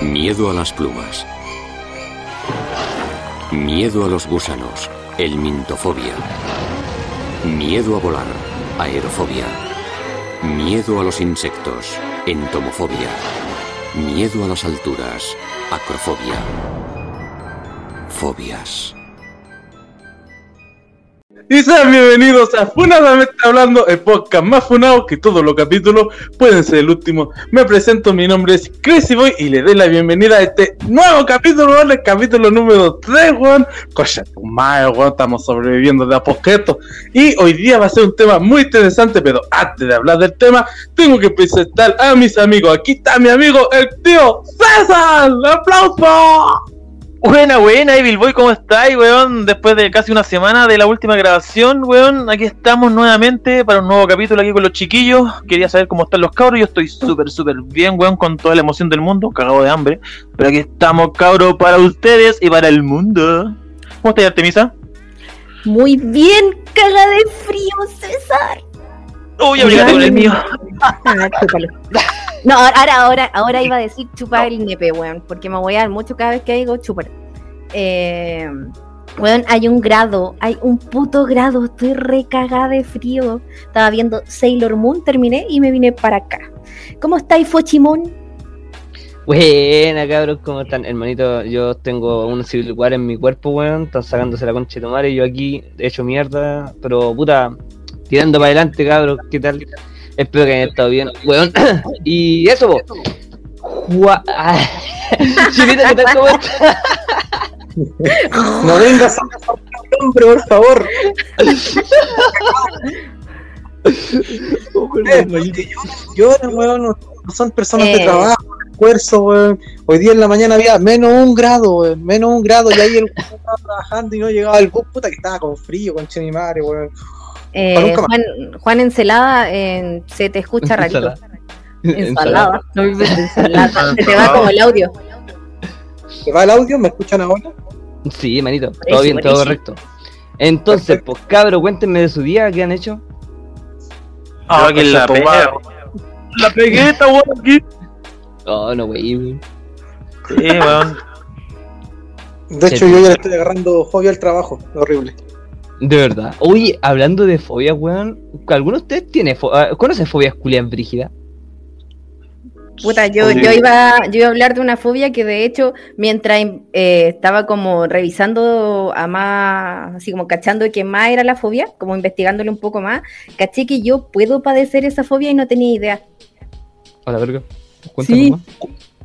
Miedo a las plumas. Miedo a los gusanos. Elmintofobia. Miedo a volar. Aerofobia. Miedo a los insectos. Entomofobia. Miedo a las alturas. Acrofobia. Fobias. Y sean bienvenidos a Funadamente Hablando, el podcast más funado que todos los capítulos pueden ser el último. Me presento, mi nombre es Crazy Boy y le doy la bienvenida a este nuevo capítulo, el capítulo número 3, weón. Cocha, tu madre, weón, estamos sobreviviendo de a poquito. Y hoy día va a ser un tema muy interesante, pero antes de hablar del tema, tengo que presentar a mis amigos. Aquí está mi amigo, el tío César. ¡Aplauso! Buena, buena, Evil Boy, ¿cómo estáis, weón? Después de casi una semana de la última grabación, weón, aquí estamos nuevamente para un nuevo capítulo aquí con los chiquillos. Quería saber cómo están los cabros, yo estoy súper, súper bien, weón, con toda la emoción del mundo, cagado de hambre. Pero aquí estamos, cabros, para ustedes y para el mundo. ¿Cómo estás, Artemisa? Muy bien, caga de frío, César. Uy, abrigate con el mío. Ah. No, ahora, ahora, ahora iba a decir chupar el nepe, weón, porque me voy a dar mucho cada vez que digo chupar. Eh, weón, hay un grado, hay un puto grado, estoy recagada de frío. Estaba viendo Sailor Moon, terminé y me vine para acá. ¿Cómo estáis, Fochimón? Buena, cabros, ¿cómo están? Hermanito, yo tengo un Civil War en mi cuerpo, weón. Están sacándose la concha de tu madre y yo aquí hecho mierda. Pero puta, tirando para adelante, cabros, ¿qué tal? Espero que hayan estado bien, weón. y eso, po. Ah. Chilita, ¿qué tal? ¿Cómo estás? No vengas a el hombre, por favor. Eh, porque lloran, weón, no son personas de Eh. trabajo, de esfuerzo, weón. Hoy día en la mañana había menos un grado, weón, menos un grado, y ahí el weón estaba trabajando y no llegaba el bus, puta que estaba con frío, con mi madre, weón. Eh. Juan, Juan Encelada, eh, se te escucha rarito. Ensalada. No. Se te va como el audio. ¿Se va el audio? ¿Me escuchan ahora? Sí, manito, todo eso, bien, todo eso. correcto. Entonces, pues cabros, cuéntenme de su día, ¿qué han hecho? Ah, que la pegué. La pegué, esta weón aquí. Oh, no, wey. Sí, weón. De hecho, yo ya le estoy agarrando fobia al trabajo, horrible. De verdad. Oye, hablando de fobias, weón, ¿alguno de ustedes tiene fo ah, conoce fobias culias brígidas? Puta, yo, yo, iba, yo iba a hablar de una fobia que de hecho, mientras eh, estaba como revisando a más, así como cachando qué más era la fobia, como investigándole un poco más, caché que yo puedo padecer esa fobia y no tenía idea. Hola, verga. Cuéntame Sí. más.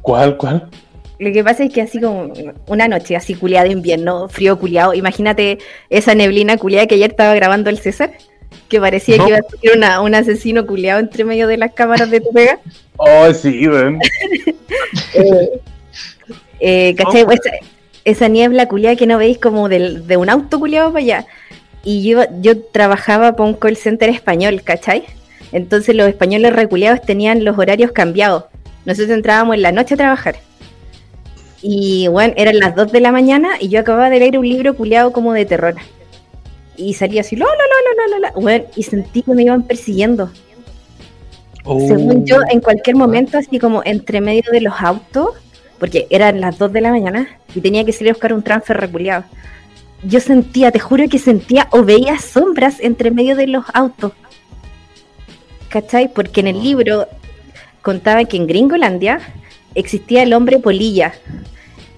¿Cuál, cuál? Lo que pasa es que así como una noche así culiada de invierno, frío culiado, imagínate esa neblina culiada que ayer estaba grabando el César, que parecía No. que iba a ser una- un asesino culiado entre medio de las cámaras de tu pega. Oh, sí, weón. Eh, eh, ¿cachai? Esa, esa niebla culiada que no veis como del- de un auto culiado para allá. Y yo, yo trabajaba para un call center español, ¿cachai? Entonces los españoles reculeados tenían los horarios cambiados. Nosotros entrábamos en la noche a trabajar. Y bueno, eran las 2 de la mañana y yo acababa de leer un libro culiado como de terror. Y salía así, la, la, la, la, la, la, bueno, y sentí que me iban persiguiendo. Según yo, en cualquier momento, así como entre medio de los autos, porque eran las 2 de la mañana y tenía que salir a buscar un transfer reculeado. Yo sentía, te juro que sentía o veía sombras entre medio de los autos. ¿Cachai? Porque en el libro contaban que en Gringolandia existía el hombre polilla.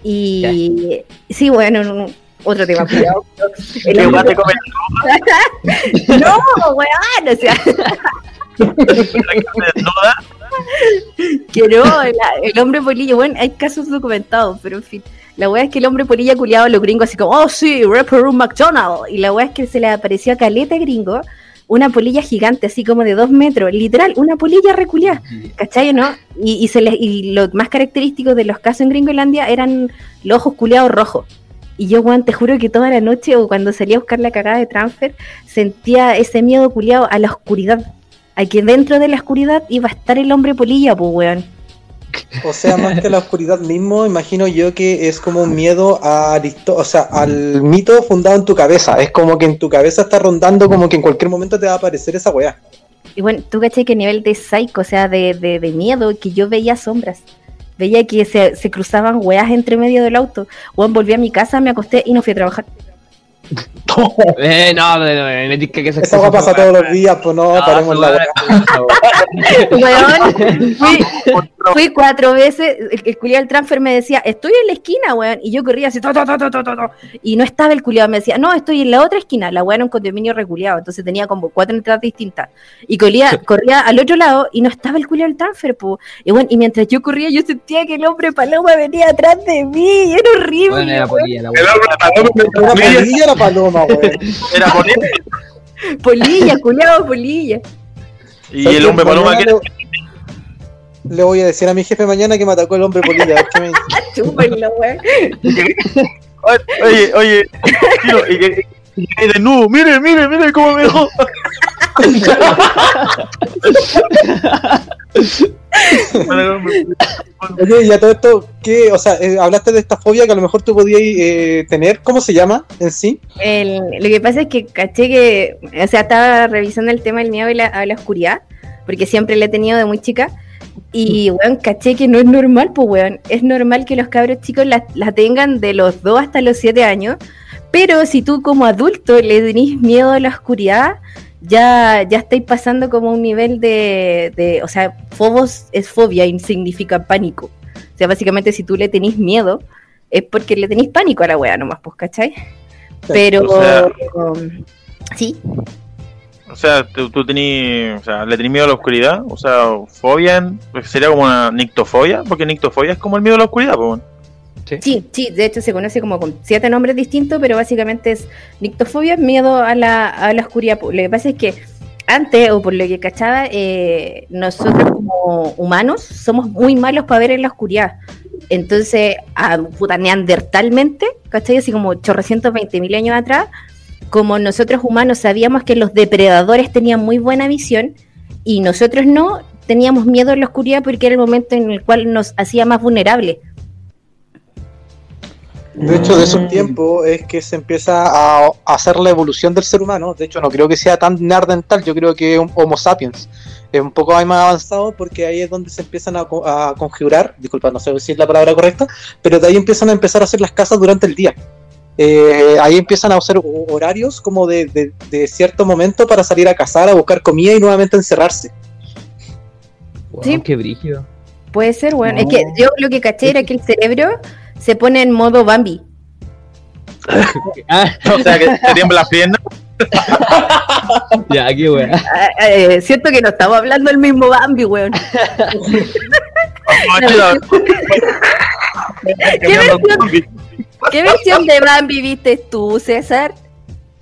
Y sí, bueno, no- otro tema, cuidado. El hombre- te no, weón, o sea. Que no, la- el hombre polilla, bueno, hay casos documentados, pero en fin. La weá es que el hombre polilla culiado a los gringos así como, oh sí, Rapper Room McDonald. Y la weá es que se le apareció a Caleta gringo una polilla gigante, así como de dos metros, literal, una polilla reculiada, ¿cachai no? Y, y, se les, y lo más característico de los casos en Gringolandia eran los ojos culiados rojos. Y yo, weón, te juro que toda la noche o cuando salía a buscar la cagada de transfer, sentía ese miedo culiado a la oscuridad. A que dentro de la oscuridad iba a estar el hombre polilla, pues, weón. O sea, más que la oscuridad mismo, imagino yo que es como un miedo a o sea, al mito fundado en tu cabeza. Es como que en tu cabeza está rondando como que en cualquier momento te va a aparecer esa weá. Y bueno, tú caché que nivel de psycho, o sea, de, de, miedo, que yo veía sombras. veía que se, se cruzaban weas entre medio del auto. Weón, volví a mi casa, me acosté y no fui a trabajar. Eh, no, no, no, me metí que esas Esa va cosas pasa no todos los días, pues no, Ah, paremos la. Weón, fui, fui cuatro veces, el, el culiado del transfer me decía, estoy en la esquina, weón, y yo corría así, to, to, to, to, to, to, to, y no estaba el culiado, me decía, no, estoy en la otra esquina, la weón era un condominio reculiado, entonces tenía como cuatro entradas distintas, y corría, corría al otro lado, y no estaba el culiado del transfer, po. y bueno, y mientras yo corría, yo sentía que el hombre paloma venía atrás de mí, y era horrible, Bueno, era weón. polilla la El hombre paloma polilla la paloma, weón. Era bonito. polilla, culiado, polilla, Y ¿Sabes el hombre paloma que le, voy a decir a mi jefe mañana que me atacó el hombre polilla. a ver qué me dice. chúpenlo, weón. Oye, oye, tiro, y que y que de nuevo, mire, mire, mire cómo me dejó. Oye, y a todo esto, ¿qué? O sea, eh, hablaste de esta fobia que a lo mejor tú podías eh, tener. ¿Cómo se llama en sí? El- lo que pasa es que caché que, o sea, estaba revisando el tema del miedo a la, a la oscuridad, porque siempre le he tenido de muy chica, y, weón, caché que no es normal, pues, weón, es normal que los cabros chicos la, la tengan de los 2 hasta los 7 años, pero si tú como adulto le tenés miedo a la oscuridad, ya, ya estáis pasando como un nivel de, de, o sea, fobos es fobia y significa pánico. O sea, básicamente si tú le tenés miedo, es porque le tenés pánico a la wea nomás, pues, ¿cachai? Pero, O sea- um, sí, O sea, tú, tú tení, o sea, le tenés miedo a la oscuridad, o sea, fobia, en- sería como una nictofobia, porque nictofobia es como el miedo a la oscuridad, pues. Sí, sí, de hecho se conoce como con siete nombres distintos, pero básicamente es nictofobia, miedo a la, a la oscuridad. Lo que pasa es que antes, o por lo que cachaba, eh, nosotros como humanos somos muy malos para ver en la oscuridad. Entonces, a, puta, neandertalmente, ¿cachai? Así como 820 mil años atrás, como nosotros humanos sabíamos que los depredadores tenían muy buena visión y nosotros no, teníamos miedo en la oscuridad porque era el momento en el cual nos hacía más vulnerables. De hecho, de esos tiempos es que se empieza a, hacer la evolución del ser humano. De hecho, no creo que sea tan neandertal, yo creo que es un Homo sapiens. Es un poco más avanzado porque ahí es donde se empiezan a, a conjurar, disculpa, no sé si es la palabra correcta, pero de ahí empiezan a empezar a hacer las casas durante el día. Eh, ahí empiezan a hacer ho- horarios como de, de- de cierto momento para salir a cazar, a buscar comida y nuevamente encerrarse. Wow, Sí. Qué brígido. Puede ser, bueno. Es que yo lo que caché era que el cerebro se pone en modo Bambi. Ah, O sea, que te tiemblan las piernas. ya, qué weá. Ah, eh, Siento que no estamos hablando del mismo Bambi, weón. ¿Qué versión, ¿Qué versión de Bambi viste tú, César?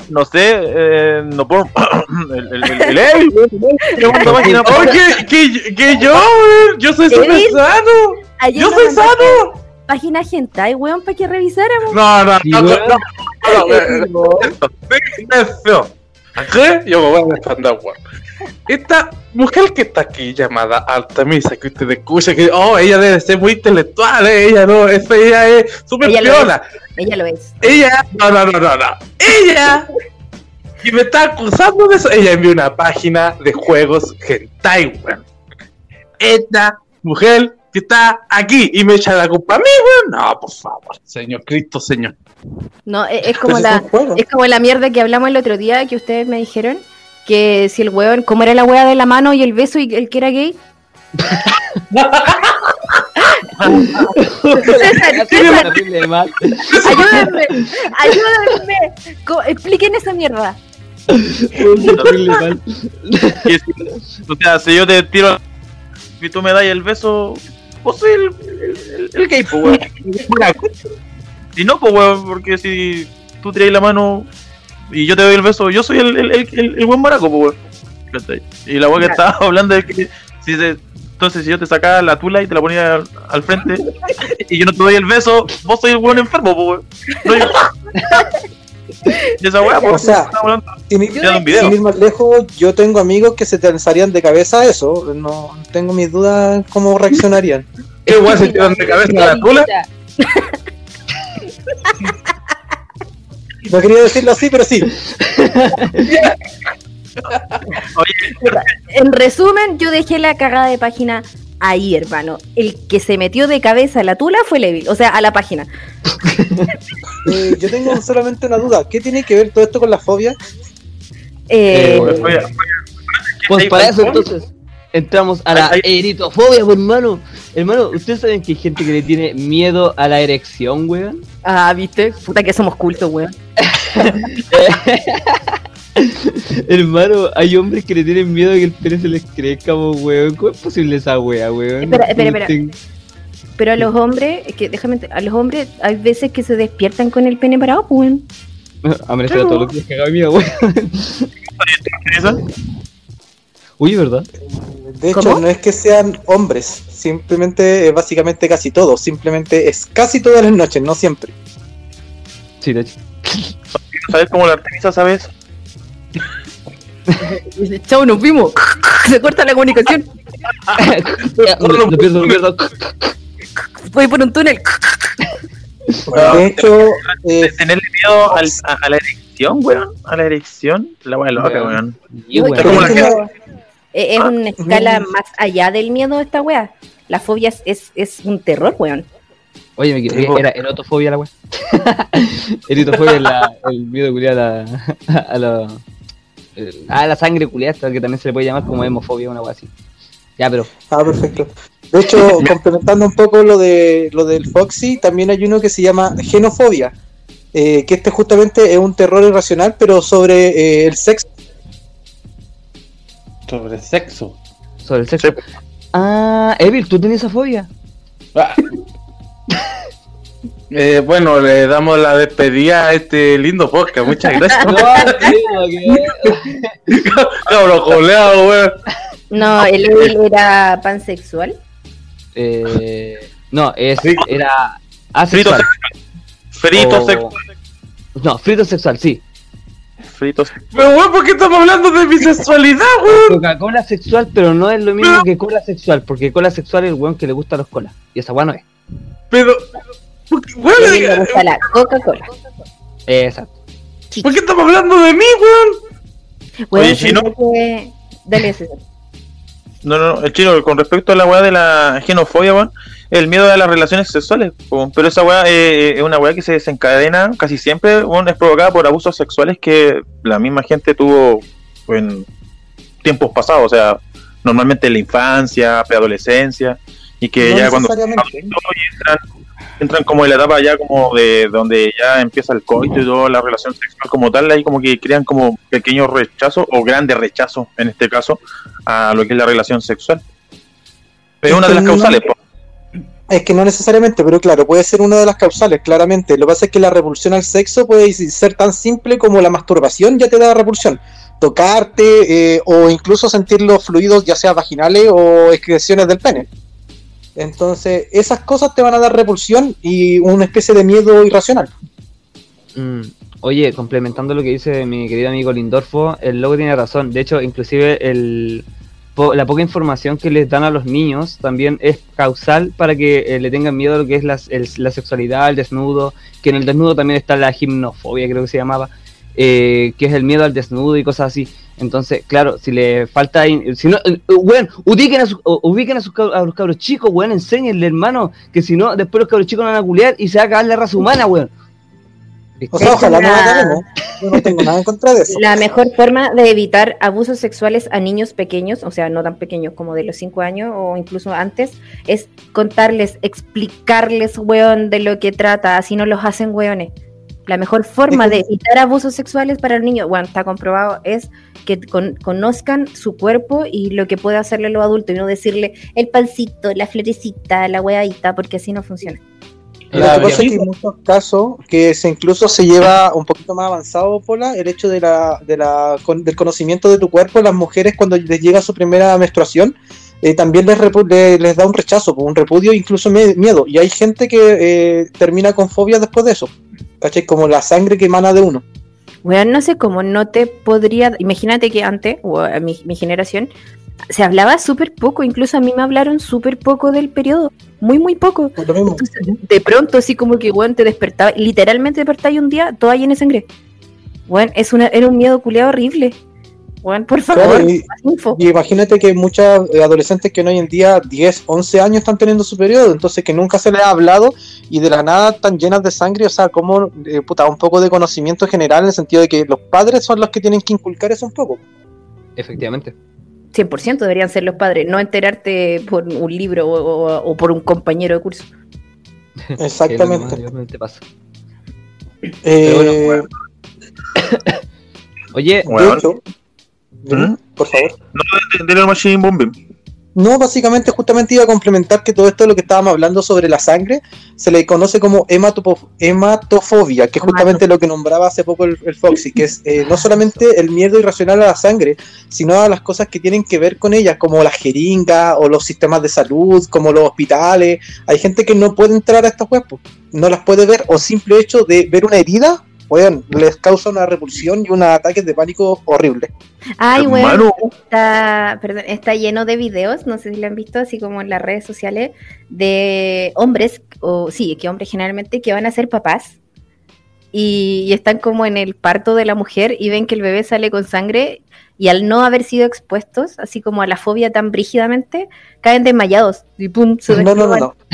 No sé, eh, no puedo. el el el, el weón, página. Oye, que, que yo, weón, yo soy sano. Yo soy sano. Página hentai, weón, para que revisáramos. No, no, Sí, no, no, no, no, yo me voy a defender, weón. Esta mujer que está aquí llamada Artemisa, que usted escucha que, oh, ella debe ser muy intelectual, eh, ella no, esa ella es súper Ella lo piola. Ella lo es. Ella, no, no, no, no, no. Ella, y me está acusando de eso, ella envió una página de juegos hentai, weón. Esta mujer que está aquí y me echa la culpa a mí, weón. No, por favor, señor Cristo, señor. No, es, es como Pues la, es como la mierda que hablamos el otro día que ustedes me dijeron que si el weón, ¿cómo era la wea de la mano y el beso y el que era gay? César, César, ayúdenme, ayúdenme. Expliquen esa mierda. O sea, si yo te tiro y tú me das el beso, vos soy el, el, el- el gay, pues, weón. Si no, pues, weón, porque si tú tiras la mano y yo te doy el beso, yo soy el, el, el, buen maraco, pues, weón. Y la weón que estaba hablando es que si se, entonces si yo te sacaba la tula y te la ponía al, al frente y yo no te doy el beso, vos soy el buen enfermo, pues, weón. No, yo- Y esa weá, pues, O sea, Sin ir, de un video. sin ir más lejos, yo tengo amigos que se te lanzarían de cabeza a eso. No tengo mis dudas cómo reaccionarían. ¿Qué weón se tiran de cabeza a la tula? No quería decirlo así, pero sí. En resumen, yo dejé la cagada de página ahí, hermano. El que se metió de cabeza a la tula fue Levil, o sea, a la página. Eh, yo tengo solamente una duda. ¿Qué tiene que ver todo esto con la fobia? Eh, Eh, Pues ¿Hay para eso entonces entramos a la eritofobia, pues, hermano. Hermano, ¿ustedes saben que hay gente que le tiene miedo a la erección, weón? ah, ¿viste? Puta que somos cultos, weón. hermano, hay hombres que le tienen miedo a que el pene se les crezca, weón. ¿Cómo es posible esa wea, weón? Espera, espera, espera. Ten- Pero a los hombres, es que déjame, a los hombres hay veces que se despiertan con el pene parado, pues, weón. A todos los días cagado de miedo, weón. Uy, ¿verdad? De hecho, ¿Cómo? no es que sean hombres, simplemente, eh, básicamente casi todos. Simplemente es casi todas las noches, no siempre. Sí, de hecho. ¿Sabes cómo la Artemisa sabe eso? Chao, nos vimos. se corta la comunicación. lo, lo pierdo, lo pierdo. Voy por un túnel. De hecho, eh, Tenerle miedo al- a, a la erección, weón. A la erección. La weá loca, Weón. es una escala más allá del miedo esta wea. La fobia es, es, es un terror, weón. Oye, me equivoqué, era erotofobia la weá. Eritofobia es la, el miedo culiado a la, a la, el- a la sangre culiada, que también se le puede llamar como hemofobia, una weá así. Ya, pero ah, perfecto. De hecho, complementando un poco lo de lo del Foxy, también hay uno que se llama genofobia, eh, que este justamente es un terror irracional, pero sobre eh, el sexo. Sobre sexo. sobre el sexo. Ah, Evil, ¿tú tenías esa fobia? Ah. Eh, bueno, le damos la despedida a este lindo podcast. Muchas gracias. Cabrón, joleado, weón. No, el Evil era pansexual. eh, no, es, era Frito asexual. Frito O- sexual. No, frito sexual, sí. Frito sexual. Pero, weón, ¿por qué estamos hablando de bisexualidad, weón? Coca-Cola sexual, pero no es lo mismo que cola sexual, porque cola sexual es el weón que le gusta los colas. Y esa weá no es. Pero, ¿por mí me gusta la Coca-Cola. Exacto. ¿por qué estamos hablando de mí, weón? Weón, Oye, Chino. que- Dale, César. No, no, el chino, con respecto a la weá de la genofobia, weón, el miedo a las relaciones sexuales, weón, pero esa weá eh, es una weá que se desencadena casi siempre, weón, es provocada por abusos sexuales que la misma gente tuvo en tiempos pasados, o sea, normalmente en la infancia, preadolescencia, y que No ya cuando entran, entran como en la etapa ya como de donde ya empieza el coito y toda la relación sexual como tal, ahí como que crean como pequeños rechazos o grandes rechazos en este caso a lo que es la relación sexual. Es una de las causales. Es que no necesariamente, pero claro, puede ser una de las causales, claramente. Lo que pasa es que la repulsión al sexo puede ser tan simple como la masturbación ya te da repulsión. Tocarte eh, o incluso sentir los fluidos, ya sea vaginales o excreciones del pene. Entonces, esas cosas te van a dar repulsión y una especie de miedo irracional. Mm, Oye, complementando lo que dice mi querido amigo Lindorfo, el logo tiene razón. De hecho, inclusive el, po- la poca información que les dan a los niños también es causal para que eh, le tengan miedo a lo que es la, la sexualidad, el desnudo, que en el desnudo también está la gimnofobia, creo que se llamaba, eh, que es el miedo al desnudo y cosas así. Entonces, claro, si le falta, si no, eh, eh, weón, ubiquen a, su- u- ubiquen a, sus cab- a los cabros chicos, weón, enséñenle, hermano, que si no, después los cabros chicos van a culiar y se va a acabar la raza humana, weón. O sea, ojalá hecho, no acabemos. Yo no tengo nada en contra de eso. La mejor forma de evitar abusos sexuales a niños pequeños, o sea, no tan pequeños como de los 5 años o incluso antes, es contarles, explicarles, weón, de lo que trata, así no los hacen weones. La mejor forma de evitar abusos sexuales para el niño, bueno, está comprobado, es que con- conozcan su cuerpo y lo que puede hacerle los adultos y no decirle el pancito, la florecita, la weadita, porque así no funciona. Lo que pasa es que en muchos casos que se incluso se lleva un poquito más avanzado, Pola, el hecho de la, de la, con- del conocimiento de tu cuerpo, las mujeres cuando les llega su primera menstruación, eh, también les, repu- le- les da un rechazo, un repudio, incluso miedo. Y hay gente que eh, termina con fobia después de eso. ¿Cachai? Como la sangre que emana de uno. Weón, no sé cómo no te podría. Imagínate que antes, o a mi, mi generación, se hablaba súper poco. Incluso a mí me hablaron súper poco del periodo. Muy, muy poco. Entonces, de pronto, así como que, weón, te despertaba. Literalmente despertaba y un día, toda llena de sangre. Weón, es una, era un miedo culeado horrible. Weón, por favor, Claro, y, más info. y imagínate que muchas adolescentes que hoy en día 10, 11 años están teniendo su periodo, entonces que nunca se les ha hablado y de la nada están llenas de sangre, o sea, como eh, puta, un poco de conocimiento general en el sentido de que los padres son los que tienen que inculcar eso un poco. Efectivamente. 100% deberían ser los padres, no enterarte por un libro o, o- o por un compañero de curso. Exactamente. pasa. Eh, bueno, bueno. Oye, de Bueno. hecho, ¿Mm? por favor. de la Machine Bombing. No, básicamente justamente iba a complementar que todo esto de lo que estábamos hablando sobre la sangre se le conoce como hematofobia, que es justamente lo que nombraba hace poco el, el Foxy, que es eh, no solamente el miedo irracional a la sangre, sino a las cosas que tienen que ver con ella, como la jeringa o los sistemas de salud, como los hospitales. Hay gente que no puede entrar a estas webs, no las puede ver, o simple hecho de ver una herida, weón, les causa una repulsión y unos ataques de pánico horribles. Ay, weón, está, perdón, está lleno de videos, no sé si lo han visto, así como en las redes sociales, de hombres, o sí, que hombres generalmente, que van a ser papás y, y están como en el parto de la mujer y ven que el bebé sale con sangre y al no haber sido expuestos, así como a la fobia tan brígidamente, caen desmayados y pum, se No, no, no, no.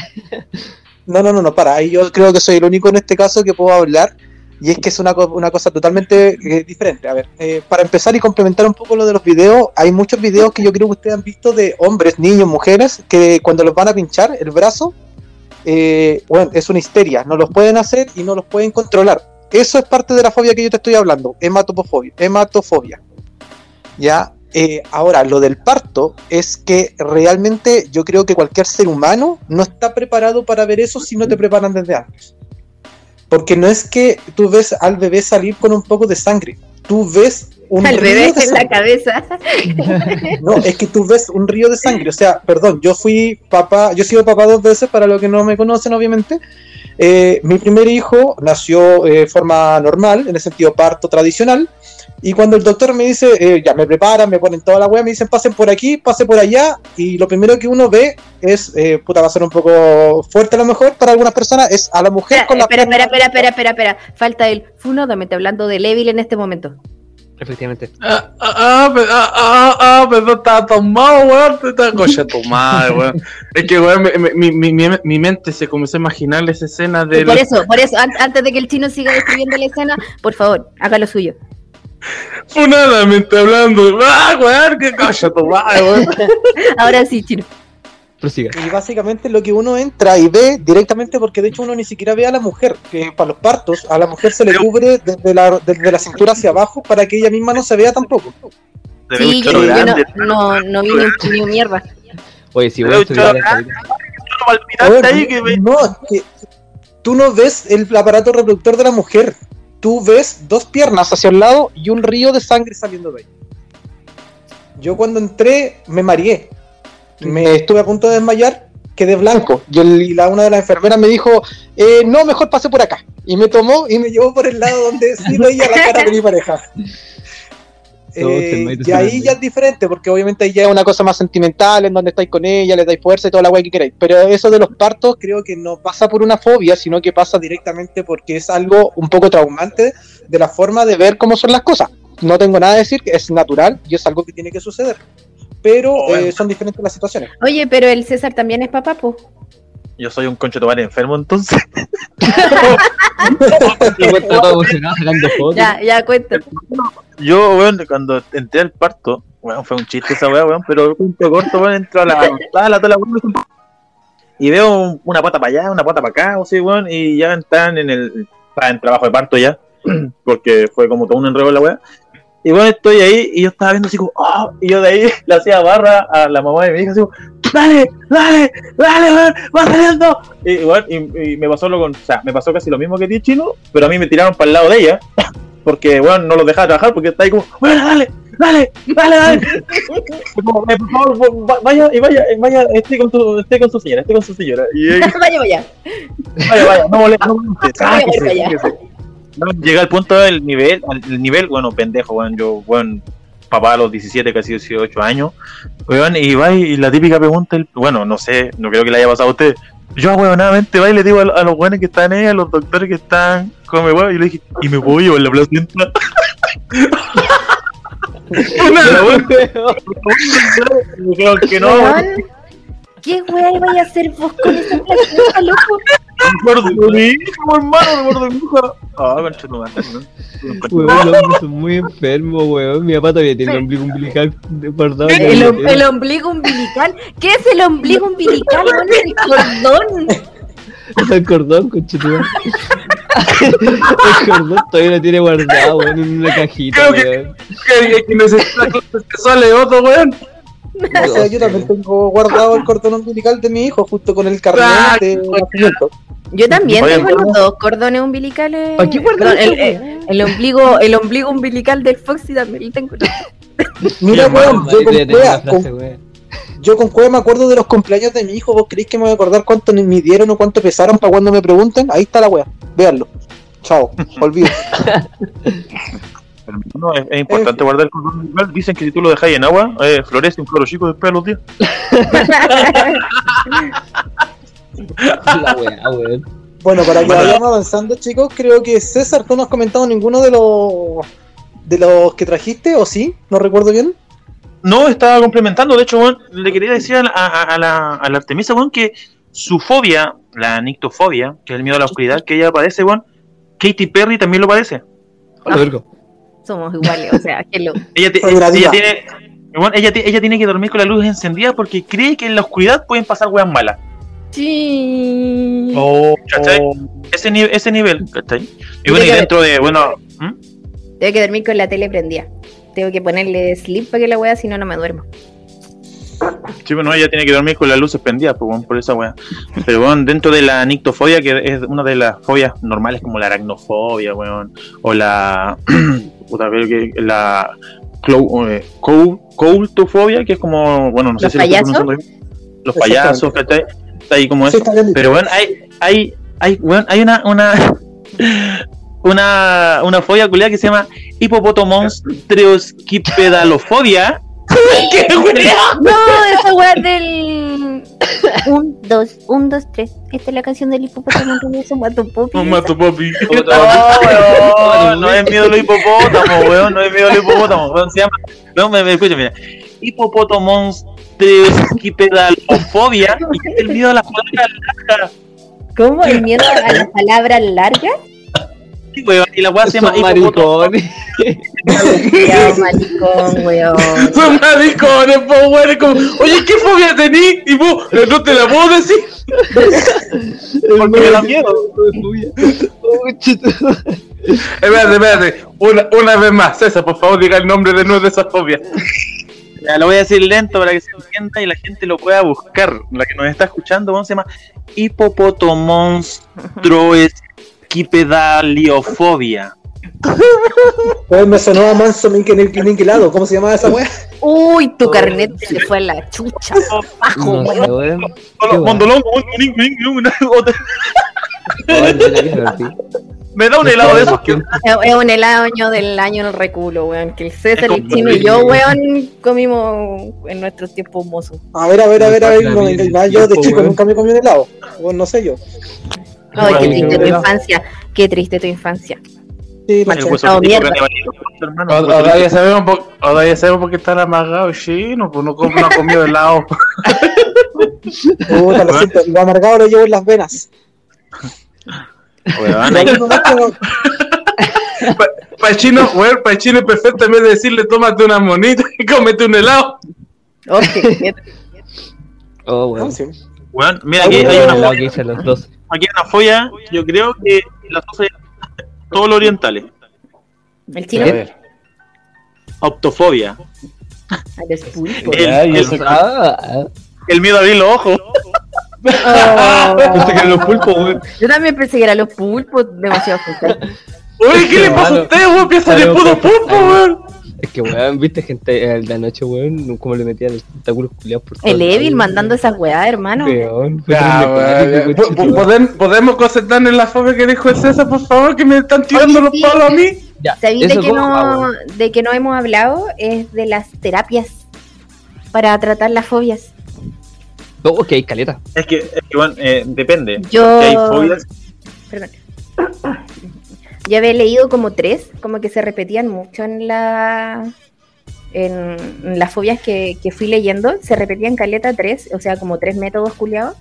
No, no, no, no, para. Ahí yo creo que soy el único en este caso que puedo hablar. Y es que es una, co- una cosa totalmente eh, diferente. A ver, eh, para empezar y complementar un poco lo de los videos, hay muchos videos que yo creo que ustedes han visto de hombres, niños, mujeres, que cuando los van a pinchar el brazo, eh, bueno, es una histeria. No los pueden hacer y no los pueden controlar. Eso es parte de la fobia que yo te estoy hablando, hematofobia. hematofobia. Ya, ahora, lo del parto es que realmente yo creo que cualquier ser humano no está preparado para ver eso si no te preparan desde antes. Porque no es que tú ves al bebé salir con un poco de sangre, tú ves un Al río bebé de en la cabeza. No, es que tú ves un río de sangre. O sea, perdón, yo fui papá, yo he sido papá dos veces, para los que no me conocen, obviamente. Eh, mi primer hijo nació eh, de forma normal, en el sentido parto tradicional. Y cuando el doctor me dice, eh, ya me preparan, me ponen toda la weá, me dicen pasen por aquí, pase por allá. Y lo primero que uno ve es, eh, puta, va a ser un poco fuerte a lo mejor para algunas personas, es a la mujer Espera, con la espera, espera, espera, espera, espera, espera. Falta el funadamente hablando de Levil en este momento. efectivamente. Ah, ah, ah, ah, ah, ah, pero estaba tomado, weón. Estaba cocha tu madre, weón. Es que, weón, mi, mi, mi, mi, mi mente se comenzó a imaginar esa escena de. Por eso, por eso, an- antes de que el chino siga describiendo la escena, por favor, haga lo suyo. Funadamente hablando. Ah, weón, qué cocha tu weón. Ahora sí, chino. Prosiga. Y básicamente lo que uno entra y ve directamente, porque de hecho uno ni siquiera ve a la mujer, que para los partos a la mujer se le cubre desde la, desde la cintura hacia abajo para que ella misma no se vea tampoco. Sí, yo, yo no, no, no vi ni, mierda. Oye, si voy a estudiar palpitante ahí que me- No, es que tú no ves el aparato reproductor de la mujer, tú ves dos piernas hacia el lado y un río de sangre saliendo de ahí. Yo cuando entré me mareé, me estuve a punto de desmayar, quedé blanco. Y, la, una de las enfermeras me dijo, eh, no, mejor pase por acá. Y me tomó y me llevó por el lado donde sí veía la cara de mi pareja. Eh, y ahí ya es diferente, porque obviamente ahí ya es una cosa más sentimental, en donde estáis con ella, le dais fuerza y toda la weá que queráis. Pero eso de los partos creo que no pasa por una fobia, sino que pasa directamente porque es algo un poco traumante de la forma de ver cómo son las cosas. No tengo nada que decir, que es natural y es algo que tiene que suceder. Pero Oh, bueno. eh, son diferentes las situaciones. Oye, pero el César también es papá, po. Yo soy un madre enfermo, entonces. Ya, ya cuenta. Yo, weón, cuando entré al parto, weón, fue un chiste esa weá, weón, pero punto corto, weón, entro a la sala, toda la weón, y veo un- una pata para allá, una pata para acá, o sí, weón, y ya están en el, en trabajo de parto ya, porque fue como todo un enredo la weá. Y bueno, estoy ahí y yo estaba viendo así como, oh, y yo de ahí le hacía barra a la mamá de mi hija, así como, dale, dale, dale, weón, va saliendo. Y, weón, y, y me pasó lo con, o sea, me pasó casi lo mismo que ti, chino, pero a mí me tiraron para el lado de ella, porque, weón, no los dejaba trabajar, porque está ahí como, bueno, dale, dale, dale, dale. Como, eh, por favor, va- vaya, y vaya, eh, vaya, esté con, tu, esté con su señora, esté con su señora. Y eh, vaya, vaya. vaya, vaya, no moleste, no moleste, Vaya, sáquese, vaya. sáquese. No, llega al punto del nivel, al el nivel, bueno, pendejo, weón, yo, weón, papá a los 17, casi 18 años, weón, y va y la típica pregunta, bueno, no sé, no creo que le haya pasado a usted. Yo, weonadamente, va y le digo a, a los weones que están ahí, a los doctores que están, come weón, y le dije, ¿y me puedo llevar la placenta? Que no. Weón, ¿Qué weá iba a hacer vos con esa plata, loco? De mi hijo, hermano, recuerdo de mi hijo. Ah. Weón, los muy enfermos, weón. Mi papá todavía tiene el ombligo umbilical guardado. El, el ombligo umbilical. ¿Qué es el ombligo umbilical? weón? Es el cordón. Es el cordón, conchetumare. el cordón todavía lo tiene guardado, weón, en una cajita, Creo que- weón. Que, que necesita clases que sale otro, weón. O sea, yo también tengo guardado el cordón umbilical de mi hijo, justo con el carnet de nacimiento. Yo también Oye, tengo los dos cordones umbilicales. ¿Para qué Perdón, eso, el, el, el ombligo, el ombligo umbilical del Foxy también lo tengo. Mira, weón, yo con, cueva, con- yo con cueva me acuerdo de los cumpleaños de mi hijo. ¿Vos creéis que me voy a acordar cuánto me midieron o cuánto pesaron para cuando me pregunten? Ahí está la wea. Véanlo. Chao. Olvido. No, es, es importante guardar el cordón umbilical. Dicen que si tú lo dejas en agua, eh, florece un cloro chico después de los días. La weá, weón. Bueno, para que Bueno. vayamos avanzando, chicos, creo que César, tú no has comentado ninguno de los de los que trajiste, ¿o sí? No recuerdo bien. No, estaba complementando. De hecho, weón, le quería decir a la, a, a la, a la Artemisa, weón, que su fobia, la nictofobia, que es el miedo a la oscuridad, que ella padece, weón, Katy Perry también lo padece. Hola, vergo. Somos iguales, o sea, que lo. Ella, te- una ella tiene. ella, ti- ella tiene que dormir con la luz encendida porque cree que en la oscuridad pueden pasar weas malas. Sí. Oh, ¿cachai? Ese, ni- ese nivel, ¿cachai? Y bueno, y dentro de, bueno, ¿hmm? Tengo que dormir con la tele prendida. Tengo que ponerle sleep para que la wea, si no, no me duermo. Sí, bueno, ella tiene que dormir con las luces prendidas, pues, weón, por esa weá. Pero, bueno, dentro de la nictofobia, que es una de las fobias normales, como la aracnofobia, weón, o la. puta, que la. eh, cou- Coultofobia, que es como. Bueno, no sé ¿Los si lo pronunciando bien. Los payasos, ¿cachai? Está ahí como Sí, eso. está. Pero, bueno, hay. hay, hay, weón, hay una. una una, una fobia culiada que se llama hipopotomonstreosquipedalofobia. ¿Qué? No, esa wea del. Un, dos, un, dos, tres. Esta es la canción del hipopótamo que se mató Poppy. No. No, weón, no es miedo a los hipopótamos, weón, no es miedo a los hipopótamos, weón, se llama, no, me, me escucha, mira, hipopotomonstreosquipedalofobia, y es el miedo a las palabras largas, ¿Cómo? ¿El miedo a las palabras largas? Weón, y la weá se llama maricones. Maricón, weón. Son maricones, po, weón. Como, oye, ¿qué fobia tení? Y vos, eh, no te la puedo decir. porque me da miedo. Oh, chito. Espérate, espérate. Una, una vez más, César, por favor, diga el nombre de nuevo de esa fobia. Ya, lo voy a decir lento para que se entienda y la gente lo pueda buscar, la que nos está escuchando, weón, se llama hipopotomonstreosquipedaliofobia. Pues me sonó a Manso Minquelado. ¿Cómo se llamaba esa wea? Uy, tu carnet se le fue a la chucha. Bajo, No sé, weón. Mondolongo. Me da un helado de esos que Es un helado año del año en el reculo, weón. Que el César, el chino y yo, weón, comimos en nuestros tiempos mozos. A ver, a ver, a ver, a ver. Yo de chico nunca me comí un helado. Bueno, no sé yo. Ay, qué Bueno, triste tu infancia. Qué triste tu infancia. Sí, mierda. hermano, Ahora ya sabemos por, ahora ya sabemos por qué está amargado chino, pues no, no ha comido helado. Puta, lo siento. Lo amargado lo llevo en las venas. Para el chino, weón, para el chino es perfecto en vez de decirle tómate una monita y cómete un helado. Oh, qué- qué- Oh, weón. sí. weón, mira, aquí hay una El aquí una fobia, yo creo que las dos todos los orientales. El chino A ver. Optofobia. a los pulpos. El, el- Ah, el miedo a abrir los ojos. Oh. pensé que eran los pulpos, weón. Yo también pensé que eran los pulpos, demasiado frustrante. Oye, ¿qué le pasa a usted, weón? Piensa de Pero, puto pulpo, weón. Es que, weón, viste gente eh, de anoche, weón, como le metían los tentáculos culiados por El todos Evil mandando esas weas, hermano. Weón, fue Ya, terrible weón, cuático, ya. coche, Po- po- weón. ¿Podem- ¿Podemos concentrarnos en la fobia que dijo el César, por favor? Que me están tirando los palos a mí. Ya, ¿Sabéis de eso que, como- no, ah, de que no hemos hablado? Es de las terapias para tratar las fobias. No, que hay caleta. Es que, es que bueno, eh, depende. Yo- Porque hay fobias. Perdón. Yo había leído como tres, como que se repetían mucho en la en, en las fobias que, que fui leyendo, se repetían caleta tres, o sea, como tres métodos culiados.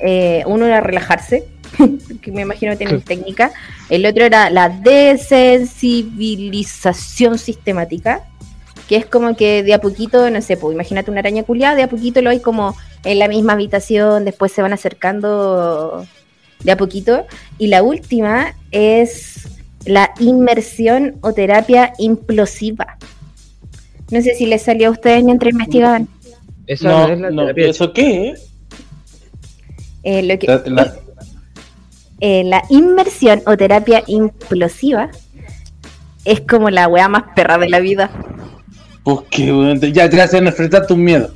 Eh, uno era relajarse, que me imagino que tienen técnica. El otro era la desensibilización sistemática, que es como que de a poquito, no sé, pues imagínate una araña culiada, de a poquito lo hay como en la misma habitación, después se van acercando de a poquito. Y la última es la inmersión o terapia implosiva. No sé si les salió a ustedes mientras investigaban. Esa No, no, es la no, terapia. ¿eso qué? Eh, lo que, La- la- eh, la inmersión o terapia implosiva es como la weá más perra de la vida. Pues qué, weón, te- ya te hacen enfrentar tus miedos.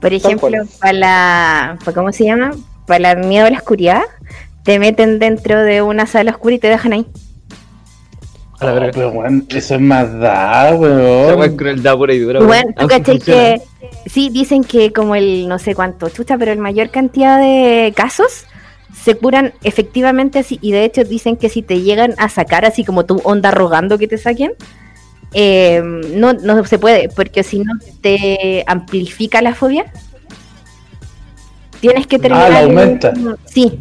Por ejemplo, para la. para ¿Cómo se llama? Para el miedo a la oscuridad, te meten dentro de una sala oscura y te dejan ahí. A la Oh, verga. pero eso es más da, Esa weón. crueldad pura y dura. Bueno, tú Aunque cachai que. Sí, dicen que como el no sé cuánto, chucha, pero el mayor cantidad de casos se curan efectivamente así. Y de hecho dicen que si te llegan a sacar así como tu onda rogando que te saquen, eh, no, no se puede, porque si no te amplifica la fobia. Tienes que terminar. Ah, la aumenta. Sí.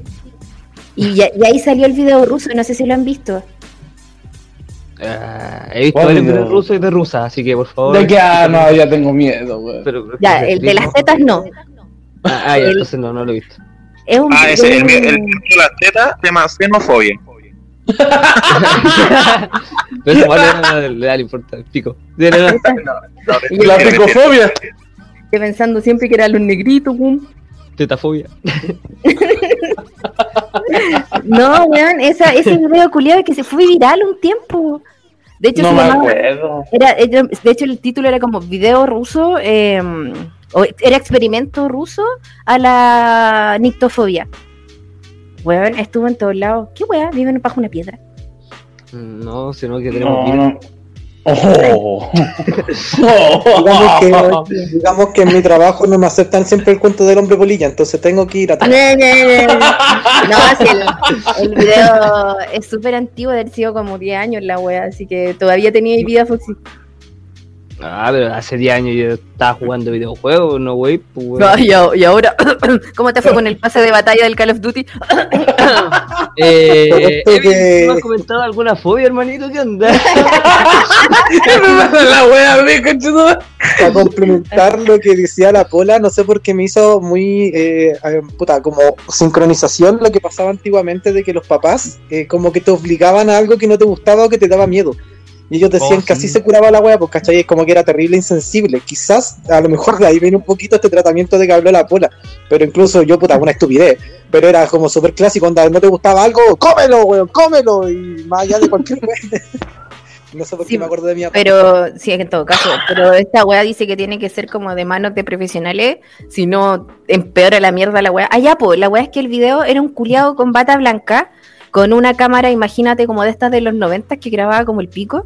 Y, ya- y ahí salió el video ruso, no sé si lo han visto. Ah, he visto ¿Cuál varios video? rusos y de rusa, así que por favor. De que, ah, no, ya tengo miedo. Pero- Ya, el de las tetas no. Ah, ah, ya, el- entonces no, no lo he visto. Es un Ah, ese, el, el, el de las tetas se llama xenofobia. Pero eso vale, no, no, le da la importancia, pico. De la- La picofobia. Estoy pensando siempre que eran los negritos, pum. Tetafobia. No, weón, esa, ese video culiado que se fue viral un tiempo. De hecho, No se me llamaba- era, era- de hecho, el título era como video ruso, eh, o era experimento ruso a la nictofobia. Weón, estuvo en todos lados. ¿Qué weón? Viven bajo una piedra. No, sino que tenemos No, vida. no. Digamos que, digamos que en mi trabajo no me aceptan siempre el cuento del hombre polilla, entonces tengo que ir a No, no, no, el, el video es súper antiguo, de haber sido como 10 años la wea, así que todavía tenía vida Foxy. Ah, pero hace 10 años yo estaba jugando videojuegos, no wey, pues. No, y, a- y ahora, ¿cómo te fue con el pase de batalla del Call of Duty? Eh, que- ¿tú has comentado alguna fobia, hermanito? ¿Qué onda? ¿Qué me la wea a mí, conchetumare? a complementar lo que decía la Pola, no sé por qué me hizo muy, eh, eh, puta, como sincronización lo que pasaba antiguamente de que los papás eh, como que te obligaban a algo que no te gustaba o que te daba miedo. Y ellos decían Oh, que sí. así se curaba la wea, pues cachai, es como que era terrible e insensible. Quizás, a lo mejor de ahí viene un poquito este tratamiento de que habló la Pola, pero incluso yo, puta, una estupidez. Pero era como súper clásico, onda, no te gustaba algo, cómelo, weón, cómelo, y más allá de cualquier wea. No sé por qué Sí, me acuerdo de mi papá. Pero, sí, en todo caso, pero esta wea dice que tiene que ser como de manos de profesionales, si no empeora la mierda la wea. Ah, ya, pues, la wea es que el video era un culiado con bata blanca, con una cámara, imagínate, como de estas de los 90 que grababa como el pico,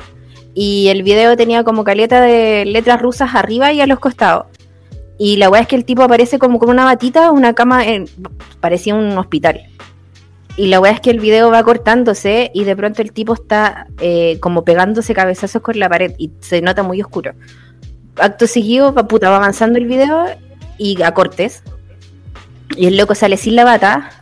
y el video tenía como caleta de letras rusas arriba y a los costados. Y la wea es que el tipo aparece como con una batita, una cama, en- parecía un hospital. Y la weá es que el video va cortándose y de pronto el tipo está eh, como pegándose cabezazos con la pared y se nota muy oscuro. Acto seguido, va, puta, va avanzando el video y a cortes. Y el loco sale sin la bata.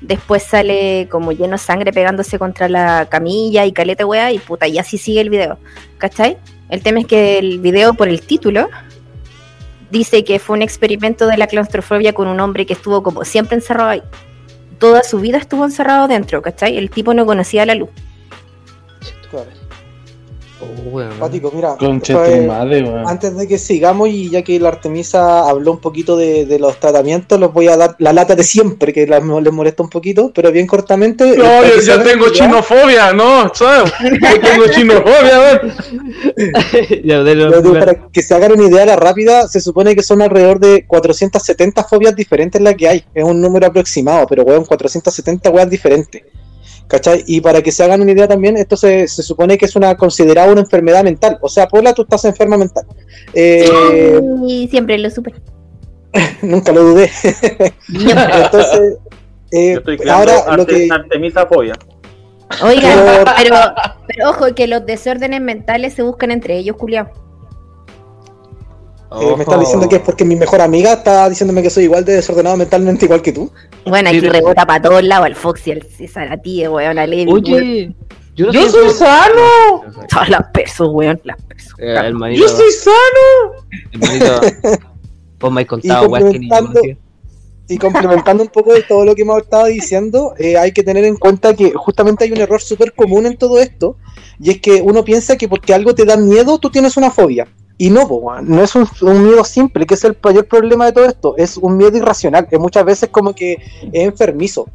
Después sale como lleno de sangre pegándose contra la camilla y caleta weá y puta, y así sigue el video. ¿Cachai? El tema es que el video, por el título, dice que fue un experimento de la claustrofobia con un hombre que estuvo como siempre encerrado ahí toda su vida estuvo encerrado dentro, ¿cachai? El tipo no conocía la luz. Claro. Oh. Pático, mira, tu madre. Antes de que sigamos, y ya que la Artemisa habló un poquito de, de los tratamientos, les voy a dar la lata de siempre, que la- les molesta un poquito, pero bien cortamente. No, yo, hagan tengo chinofobia, ¿no? ¿Sabes? Yo tengo chinofobia, ya, digo, para que se hagan una idea la rápida, se supone que son alrededor de 470 fobias diferentes las que hay. Es un número aproximado, pero weón, 470 weas diferentes. ¿Cachai? Y para que se hagan una idea también, esto se, se supone que es una considerada una enfermedad mental. O sea, Paula, tú estás enferma mental. Eh, Y siempre lo supe. nunca lo dudé. Entonces, eh, Yo estoy creando ahora lo arte- que... Artemisa fobia. Oigan, Pero- pero, pero ojo que los desórdenes mentales se buscan entre ellos, culiao. Eh, me estás diciendo que es porque mi mejor amiga está diciéndome que soy igual de desordenado mentalmente igual que tú. Bueno, aquí rebota para todos lados el Fox y el César, a ti, weón, a Levi. weón. Oye, yo no ¡Yo soy sano! Todas las pesos, weón, las pesos. Eh, ¡Yo soy sano! hermanito, vos me has contado, Y weón, que ni yo. Y complementando un poco de todo lo que hemos estado diciendo, eh, hay que tener en cuenta que justamente hay un error súper común en todo esto, y es que uno piensa que porque algo te da miedo, tú tienes una fobia. Y no, po, no es un, miedo simple, que es el mayor problema de todo esto, es un miedo irracional, es muchas veces como que es enfermizo.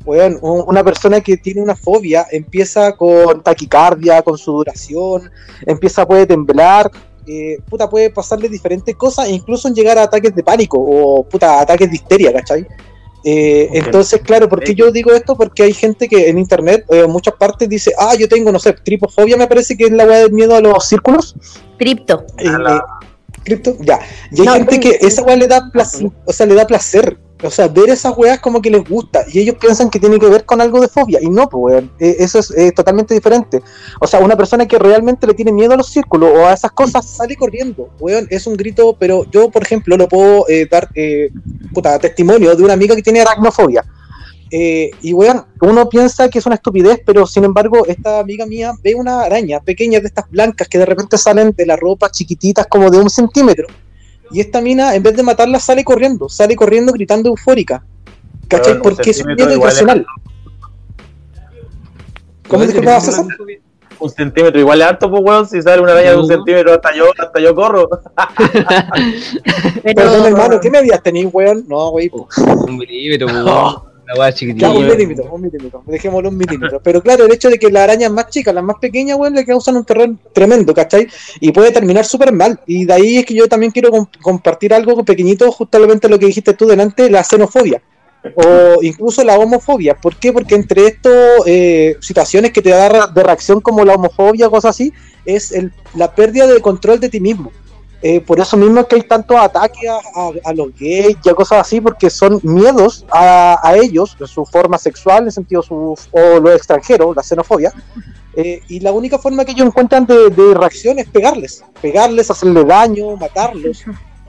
una persona que tiene una fobia empieza con taquicardia, con sudoración, empieza puede temblar, eh, puta, puede pasarle diferentes cosas, incluso en llegar a ataques de pánico o puta, ataques de histeria, ¿cachai? Eh. Entonces, claro, ¿por qué yo digo esto? Porque hay gente que en internet, eh, en muchas partes, dice, ah, yo tengo, no sé, tripofobia, me parece que es la weá del miedo a los círculos. Tripto. Eh, la- eh, cripto, ya. Y hay No, gente que esa weá le da placer, o sea, le da placer. O sea, ver esas weas como que les gusta. Y ellos piensan que tiene que ver con algo de fobia. Y no, pues, weón. Eh, eso es totalmente diferente. O sea, una persona que realmente le tiene miedo a los círculos o a esas cosas sale corriendo. Weón, es un grito, pero yo, por ejemplo, lo puedo eh, dar eh, puta, testimonio de una amiga que tiene aracnofobia. Eh, y weón, uno piensa que es una estupidez, pero sin embargo, esta amiga mía ve una araña pequeña de estas blancas que de repente salen de la ropa chiquititas como de un centímetro. Y esta mina, en vez de matarla, sale corriendo, sale corriendo gritando eufórica. ¿Cachai? Weón, Porque es un miedo es- irracional. ¿Cómo Weón, disculpaba tenés César? una- Un centímetro, igual es harto, pues, weón. Si sale una araña de un centímetro, hasta yo, hasta yo corro. Pero, Perdón, hermano, ¿qué medidas tenéis, weón? No, wey, po. Un milímetro, weón. Una weá chiquitita. Un milímetro, un milímetro. Dejémoslo un milímetro. Pero claro, el hecho de que las arañas más chicas, las más pequeñas, weón, le causan un terror tremendo, ¿cachai? Y puede terminar súper mal. Y de ahí es que yo también quiero com- compartir algo pequeñito, justamente lo que dijiste tú delante, la xenofobia. O incluso la homofobia. ¿Por qué? Porque entre estas situaciones que te da de reacción como la homofobia, cosas así, es el- la pérdida de control de ti mismo. Eh, por eso mismo es que hay tantos ataques a, a- a los gays y a cosas así, porque son miedos a, a ellos, de su forma sexual, en sentido su, o lo extranjero, la xenofobia. Eh, y la única forma que ellos encuentran de, de reacción es pegarles, pegarles, hacerle daño, matarlos.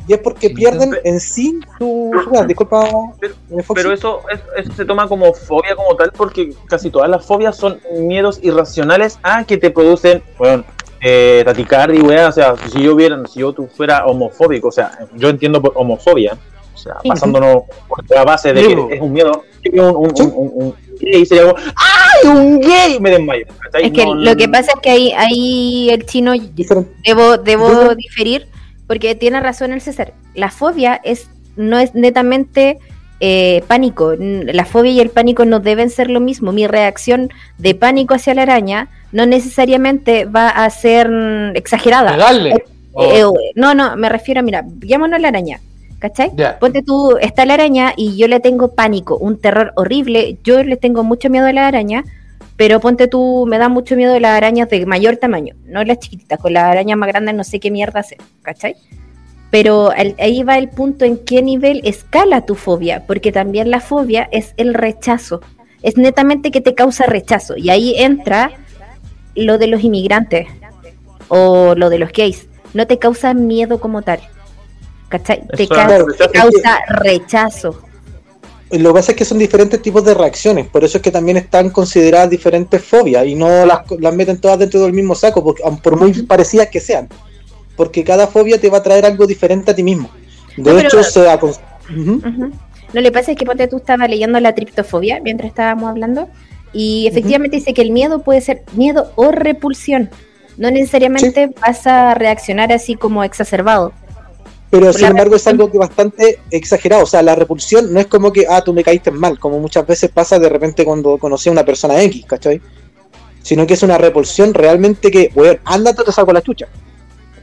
Y es porque pierden en sí su. disculpa, Pero- eh. Pero eso, eso, eso se toma como fobia como tal, porque casi todas las fobias son miedos irracionales a que te producen, bueno, eh, taticardia y weá. O sea, si yo hubiera, si yo tú fuera homofóbico, o sea, yo entiendo por homofobia, o sea, Sí. basándonos por la base de que es un miedo, un, un, Sí. un, un- un gay sería como, ¡ay, un gay! Me desmayo. es que No, lo que pasa es que ahí, ahí el chino Diferente. debo, debo diferir porque tiene razón el César. La fobia es no es netamente eh, pánico. La fobia y el pánico no deben ser lo mismo. Mi reacción de pánico hacia la araña no necesariamente va a ser exagerada. Pegarle. Eh, eh, no, no, me refiero a, mira, llámonos la araña, ¿cachai? Ponte tú, está la araña y yo le tengo pánico, un terror horrible. Yo le tengo mucho miedo a la araña, pero ponte tú, me da mucho miedo las arañas de mayor tamaño, no las chiquititas. Con las arañas más grandes no sé qué mierda hacer, ¿cachai? Pero al- ahí va el punto en qué nivel escala tu fobia, porque también la fobia es el rechazo. Es netamente que te causa rechazo. Y ahí entra lo de los inmigrantes o lo de los gays. No te causa miedo como tal. ¿Cachai? Te, ca- te causa rechazo. Lo que pasa es que son diferentes tipos de reacciones, por eso es que también están consideradas diferentes fobias y no las, las meten todas dentro del mismo saco, porque, aun por muy parecidas que sean. Porque cada fobia te va a traer algo diferente a ti mismo. De No, hecho, pero- se acon- Ujú. Ujú. No le pasa es que ponte tú estaba leyendo la triptofobia mientras estábamos hablando y efectivamente dice que el miedo puede ser miedo o repulsión. No necesariamente vas a reaccionar así como exacerbado. Pero sin embargo es algo que bastante exagerado. O sea, la repulsión no es como que, ah, tú me caíste mal, como muchas veces pasa de repente cuando conocí a una persona X, ¿cachai? Sino que es una repulsión realmente que, weón, ándate, te saco la chucha.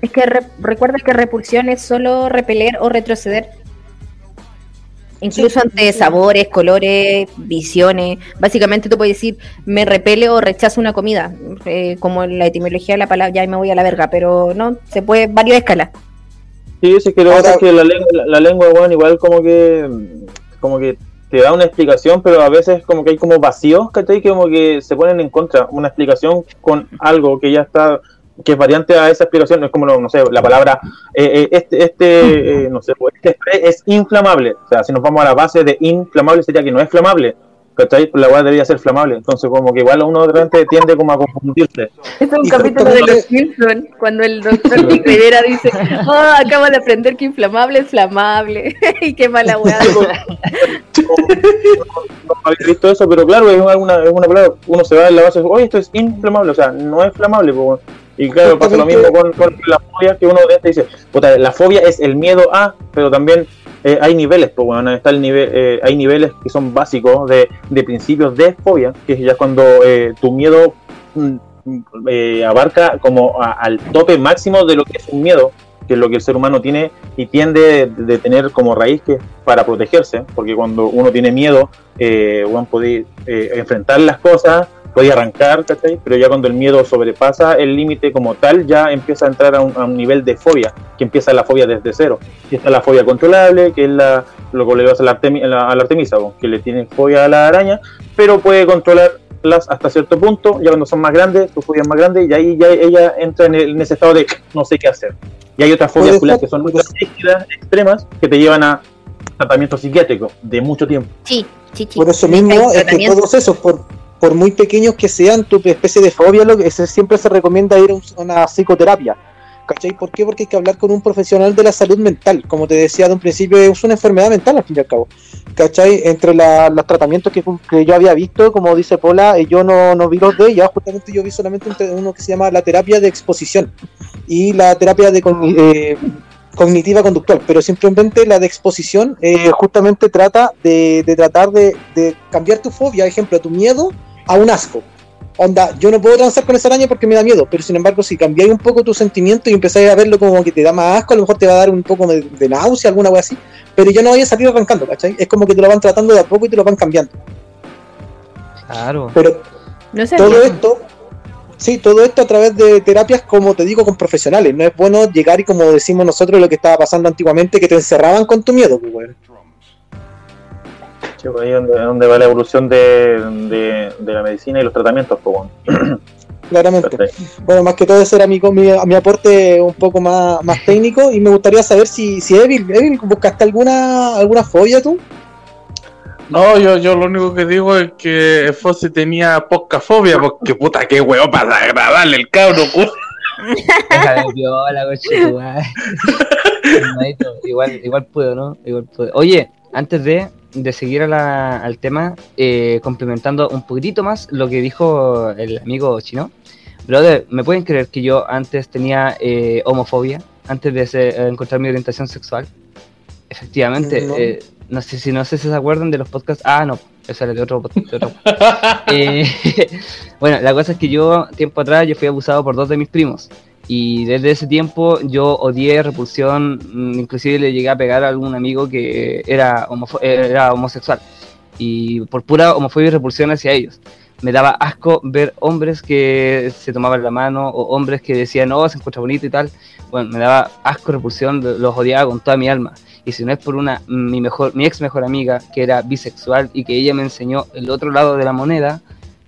Es que re- recuerda que repulsión es solo repeler o retroceder. Incluso Sí. ante sabores, colores, visiones. Básicamente tú puedes decir, me repele o rechazo una comida. Eh, como en la etimología de la palabra, ya me voy a la verga, pero no, se puede, varias escalas. Sí, sí, que lo que pasa es que la lengua, la, la lengua, igual como que como que te da una explicación, pero a veces como que hay como vacíos, ¿cachai? Que como que se ponen en contra, una explicación con algo que ya está que es variante a esa explicación, es como, no sé, la palabra, eh, eh, este, este, eh, no sé, pues, este spray es inflamable. O sea, si nos vamos a la base de inflamable, sería que no es flamable. ¿Cachai? La weá debería ser flamable. Entonces, como que igual uno de repente tiende como a confundirse. Es un Y capítulo de los Simpsons, cuando el doctor Rivera dice, oh, acabo de aprender que inflamable es flamable. y qué mala weá. no había visto eso, pero claro, es una, es una palabra, uno se va en la base, oye, esto es inflamable, o sea, no es flamable, pues, bueno. Y claro, pasa lo mismo con, con la fobia, que uno de este dice, puta, la fobia es el miedo a, pero también eh, hay niveles, pues bueno, está el nivel, eh, hay niveles que son básicos de, de principios de fobia, que es ya cuando eh, tu miedo mm, eh, abarca como a- al tope máximo de lo que es un miedo, que es lo que el ser humano tiene y tiende de, de tener como raíz que para protegerse, porque cuando uno tiene miedo, eh, uno puede enfrentar las cosas, puede arrancar, ¿cachai? Pero ya cuando el miedo sobrepasa el límite como tal, ya empieza a entrar a un, a un nivel de fobia, que empieza la fobia desde cero. Y está la fobia controlable, que es la, lo que le pasa a la, Artemi- a la- a la Artemisa, po, que le tiene fobia a la araña, pero puede controlarlas hasta cierto punto, ya cuando son más grandes, su fobia es más grande, y ahí ya ella entra en, el- en ese estado de no sé qué hacer. Y hay otras fobias que son muy rígidas, extremas, que te llevan a tratamiento psiquiátrico de mucho tiempo. Sí, chichi. Por eso mismo es que todos esos, por, por muy pequeños que sean, tu especie de fobia, lo que siempre se recomienda ir a un- a una psicoterapia. ¿Cachai? ¿Por qué? Porque hay que hablar con un profesional de la salud mental. Como te decía de un principio, es una enfermedad mental al fin y al cabo. ¿Cachai? Entre la- los tratamientos que, que yo había visto, como dice Pola, eh, yo no, no vi los de ella, justamente yo vi solamente un te- uno que se llama la terapia de exposición y la terapia de eh, cognitiva conductual, pero simplemente la de exposición eh, justamente trata de, de tratar de, de cambiar tu fobia, ejemplo, tu miedo a un asco. Onda, yo no puedo transar con esa araña porque me da miedo, pero sin embargo, si cambiáis un poco tu sentimiento y empezáis a verlo como que te da más asco, a lo mejor te va a dar un poco de, de náusea, alguna wea así, pero ya no vayas a salir arrancando, ¿cachai? Es como que te lo van tratando de a poco y te lo van cambiando. Claro. Pero No sé. todo esto, sí, todo esto a través de terapias, como te digo, con profesionales. No es bueno llegar y como decimos nosotros lo que estaba pasando antiguamente, que te encerraban con tu miedo, pues, weón. Sí, pues ahí es donde, donde va la evolución de, de, de la medicina y los tratamientos, pues, bueno. Claramente. Bueno, más que todo ese era mi, mi, mi aporte un poco más, más técnico y me gustaría saber si, si Evil, Evil, ¿buscaste alguna, alguna fobia tú? No, yo, yo lo único que digo es que Fossi tenía poca fobia, porque puta, qué huevo para agradarle el cabro, igual, igual puedo, ¿no? Igual puedo. Oye, antes de, de seguir a la- al tema, eh, complementando un poquitito más lo que dijo el amigo chino. Brother, ¿me pueden creer que yo antes tenía eh, homofobia? Antes de ser- encontrar mi orientación sexual. Efectivamente, No. eh, no sé si no sé si se acuerdan de los podcasts. Ah, no, eso era de otro podcast. de otro eh, bueno, la cosa es que yo, tiempo atrás, yo fui abusado por dos de mis primos. Y desde ese tiempo yo odié repulsión, mm, inclusive le llegué a pegar a algún amigo que era, homosexual. Y por pura homofobia y repulsión hacia ellos. Me daba asco ver hombres que se tomaban la mano o hombres que decían, no, se encuentra bonito y tal. Bueno, me daba asco, repulsión, los odiaba con toda mi alma. Y si no es por una, mi, mejor, mi ex mejor amiga, que era bisexual y que ella me enseñó el otro lado de la moneda,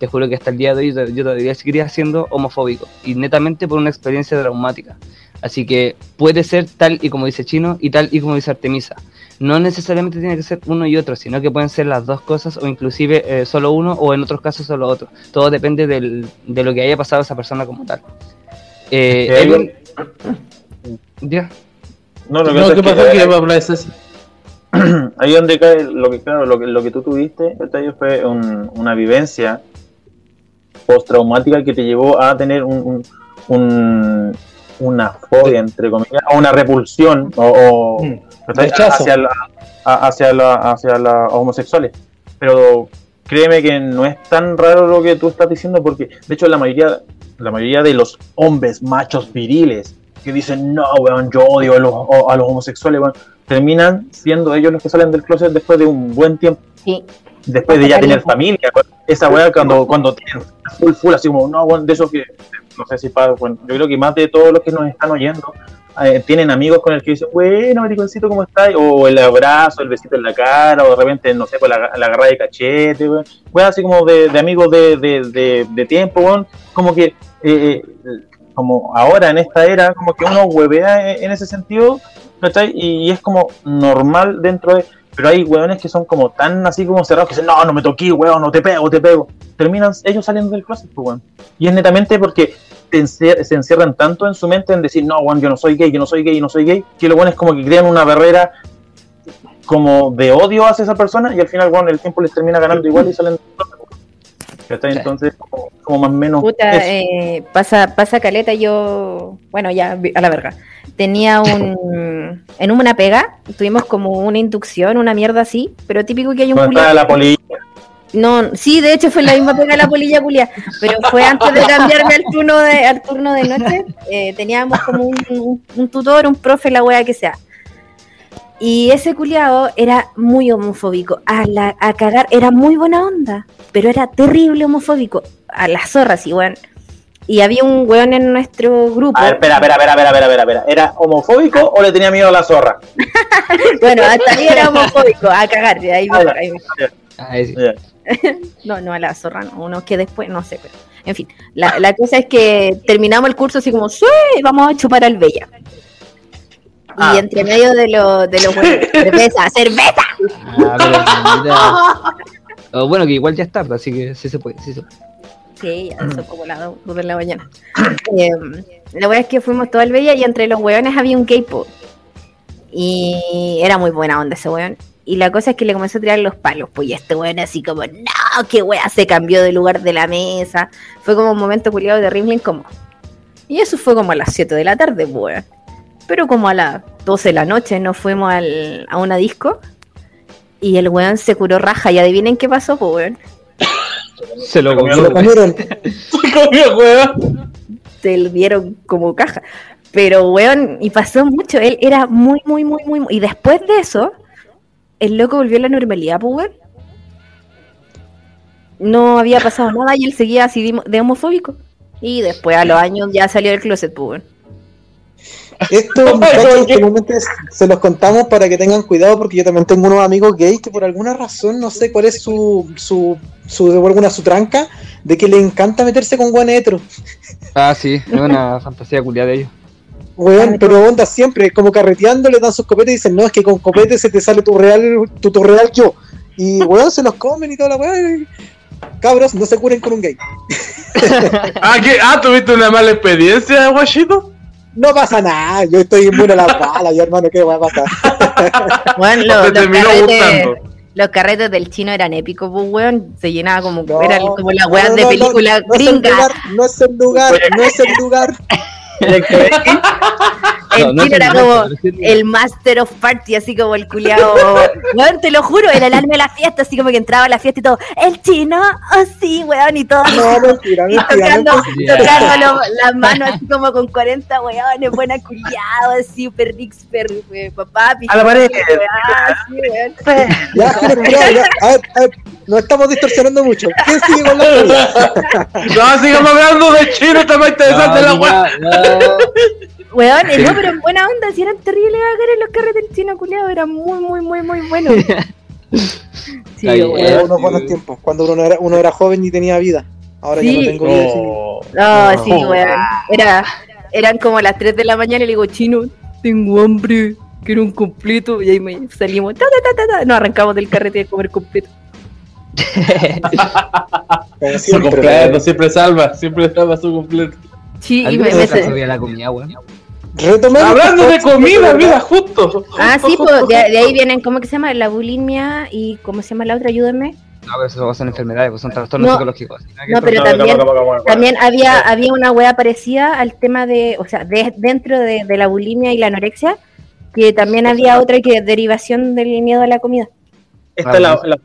te juro que hasta el día de hoy yo todavía seguiría siendo homofóbico. Y netamente por una experiencia traumática. Así que puede ser tal y como dice Chino y tal y como dice Artemisa. No necesariamente tiene que ser uno y otro, sino que pueden ser las dos cosas o inclusive eh, solo uno o en otros casos solo otro. Todo depende del- de lo que haya pasado a esa persona como tal. Eh, Evan- Ya. No, lo que No, pasa ¿qué es que Que hablar es así. ahí donde cae lo que claro lo que lo que tú tuviste fue un- una vivencia postraumática que te llevó a tener un, un- un- una fobia entre comillas o una repulsión o, o, Mm, hacia la, hacia la hacia los homosexuales. Pero créeme que no es tan raro lo que tú estás diciendo porque de hecho la mayoría la mayoría de los hombres machos viriles que dicen no weón yo odio a los, a los homosexuales weón", terminan siendo ellos los que salen del closet después de un buen tiempo. Sí. Después de ya tener familia esa weá cuando cuando tienen full full así como no de esos que no sé si para bueno, yo creo que más de todos los que nos están oyendo eh, tienen amigos con el que dicen, bueno, mariconcito, ¿cómo estás? O el abrazo, el besito en la cara, o de repente, no sé, pues la, la agarrada de cachete, weón. Weón, así como de, de amigos de, de, de, tiempo, weón. Como que eh, eh, como ahora en esta era, como que uno huevea en, en ese sentido, ¿cachai? Y, y es como normal dentro de. Pero hay hueones que son como tan así como cerrados que dicen, no, no me toqué, hueón, no te pego, te pego. Terminan ellos saliendo del closet, pues, weón. Y es netamente porque te encer- se encierran tanto en su mente en decir, no, weón, yo no soy gay, yo no soy gay, yo no soy gay, que los weones como que crean una barrera como de odio hacia esa persona y al final, weón, el tiempo les termina ganando igual y salen del closet. ¿Cachai? Sí. Entonces, como, como más o menos. Puta, eh, pasa, pasa caleta, yo, bueno, ya, a la verga. Tenía un, en una pega, tuvimos como una inducción, una mierda así, pero típico que hay un culiao- la polilla. No, sí, de hecho fue la misma pega la polilla culia, pero fue antes de cambiarme al turno de, al turno de noche. eh, teníamos como un, un- un tutor, un profe, la wea que sea. Y ese culiao era muy homofóbico. A, la, a cagar, era muy buena onda, pero era terrible homofóbico. A las zorras, igual. Y había un weón en nuestro grupo. A ver, espera, espera, espera, espera, espera, espera, espera. ¿Era homofóbico o le tenía miedo a la zorra? Bueno, hasta ahí era homofóbico, a cagar. de Ahí, Ah, ahí-. No, no a la zorra, no, uno que después, no sé, pero. En fin, la, la cosa es que terminamos el curso así como, sí, vamos a chupar al Bella. Y Ah. entre medio de, lo, de los buenos, cerveza, cerveza. Ah, pero. Oh, bueno, que igual ya es tarde, así que sí se puede. Sí se puede. Sí, ya son como las 2 de la mañana. Eh, la verdad es que fuimos todo al Bella y entre los hueones había un K-pop. Y era muy buena onda ese weón. Y la cosa es que le comenzó a tirar los palos, pues y este weón así como, no, qué wea, se cambió de lugar de la mesa. Fue como un momento culiado terrible incómodo. Y eso fue como a las 7 de la tarde, pues, weón. Pero como a las 12 de la noche nos fuimos al- a una disco y el weón se curó raja. Y adivinen qué pasó, pues, weón. Se lo Se comió. lo comieron. Comió, weón. se lo dieron como caja. Pero, weón, y pasó mucho. Él era muy, muy, muy, muy. Y después de eso, el loco volvió a la normalidad, pues, weón. No había pasado nada y él seguía así de, de homofóbico. Y después, a los años, ya salió del closet, pues, weón. Esto, muchachos, este momento es- se los contamos para que tengan cuidado porque yo también tengo unos amigos gays que por alguna razón, no sé cuál es su, su, su, alguna su tranca, de que le encanta meterse con guan hetero. Ah, sí, es una fantasía culiada de ellos. Weón, pero onda siempre, como carreteando, le dan sus copetes y dicen, no, es que con copete se te sale tu real, tu, tu real yo. Y weón, se los comen y toda la weón. Cabros, no se curen con un gay. Ah, ¿qué? ah, ¿tuviste una mala experiencia, guachito? No pasa nada, yo estoy inmune a las balas, yo hermano, ¿qué va a pasar? Bueno, ¿O los, los carretes, los carretes del chino eran épicos, pues, weón. Se llenaba como, No, eran como las no, weas no, de película no, no es el gringa. lugar, no es el lugar, no es el lugar. El No, no chino es era el como sí el master of party, así como el culiao. Weón, te lo juro, era el alma de la fiesta, así como que entraba a la fiesta y todo. El chino, oh sí, weón, y todo. No, mentira, Y tocando, no tocando lo- las manos así como con 40 weones, buena culiado, así, super eh, papá, A la pared. weón, así, weón. Ya. A ver, a ver, nos estamos distorsionando mucho. ¿Quién sigue con la? No, sigamos hablando de chino, está más interesante la. No, no. Weón, eh, no, pero en buena onda, si eran terribles bacanes los carretes del chino culiado, eran muy, muy, muy, muy buenos. Sí, bien. weón. Eran unos buenos tiempos, cuando uno era, uno era joven y tenía vida. Ahora ya Sí. no tengo vida. sí. Oh. No, sí, weón. Era, eran como las 3 de la mañana y le digo, chino, tengo hambre, quiero un completo. Y ahí me salimos, ta, ta, ta, ta, ta. nos arrancamos del carrete de comer completo. Su siempre, completo, siempre salva, siempre salva su completo. Sí, y ¿Alguien me, me- sabía la comida, weón? Hablando de comida, mira, justo. Ah, sí, pues de, de ahí vienen, ¿cómo que se llama? La bulimia y ¿cómo se llama la otra? Ayúdenme. No, pero eso son enfermedades, pues son trastornos No. psicológicos. No, pero también, también había, había una wea parecida al tema de, o sea, de, dentro de, de la bulimia y la anorexia, que también había otra que derivación del miedo a la comida. Está la, la,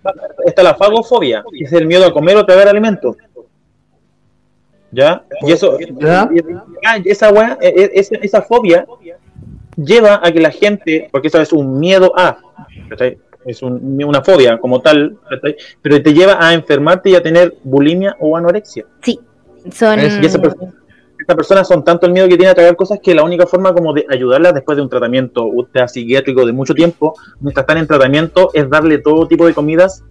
está la fagofobia, que es el miedo a comer o tragar alimento. ¿Ya? Y eso, ¿Ya? ah, esa, weá, eh, eh, esa, esa fobia lleva a que la gente, porque eso es un miedo a, es un- una fobia como tal, ¿cachai? pero te lleva a enfermarte y a tener bulimia o anorexia. Sí, son... Y esa persona, estas personas son tanto el miedo que tiene a tragar cosas que la única forma como de ayudarlas después de un tratamiento ultra psiquiátrico de mucho tiempo, mientras están en tratamiento, es darle todo tipo de comidas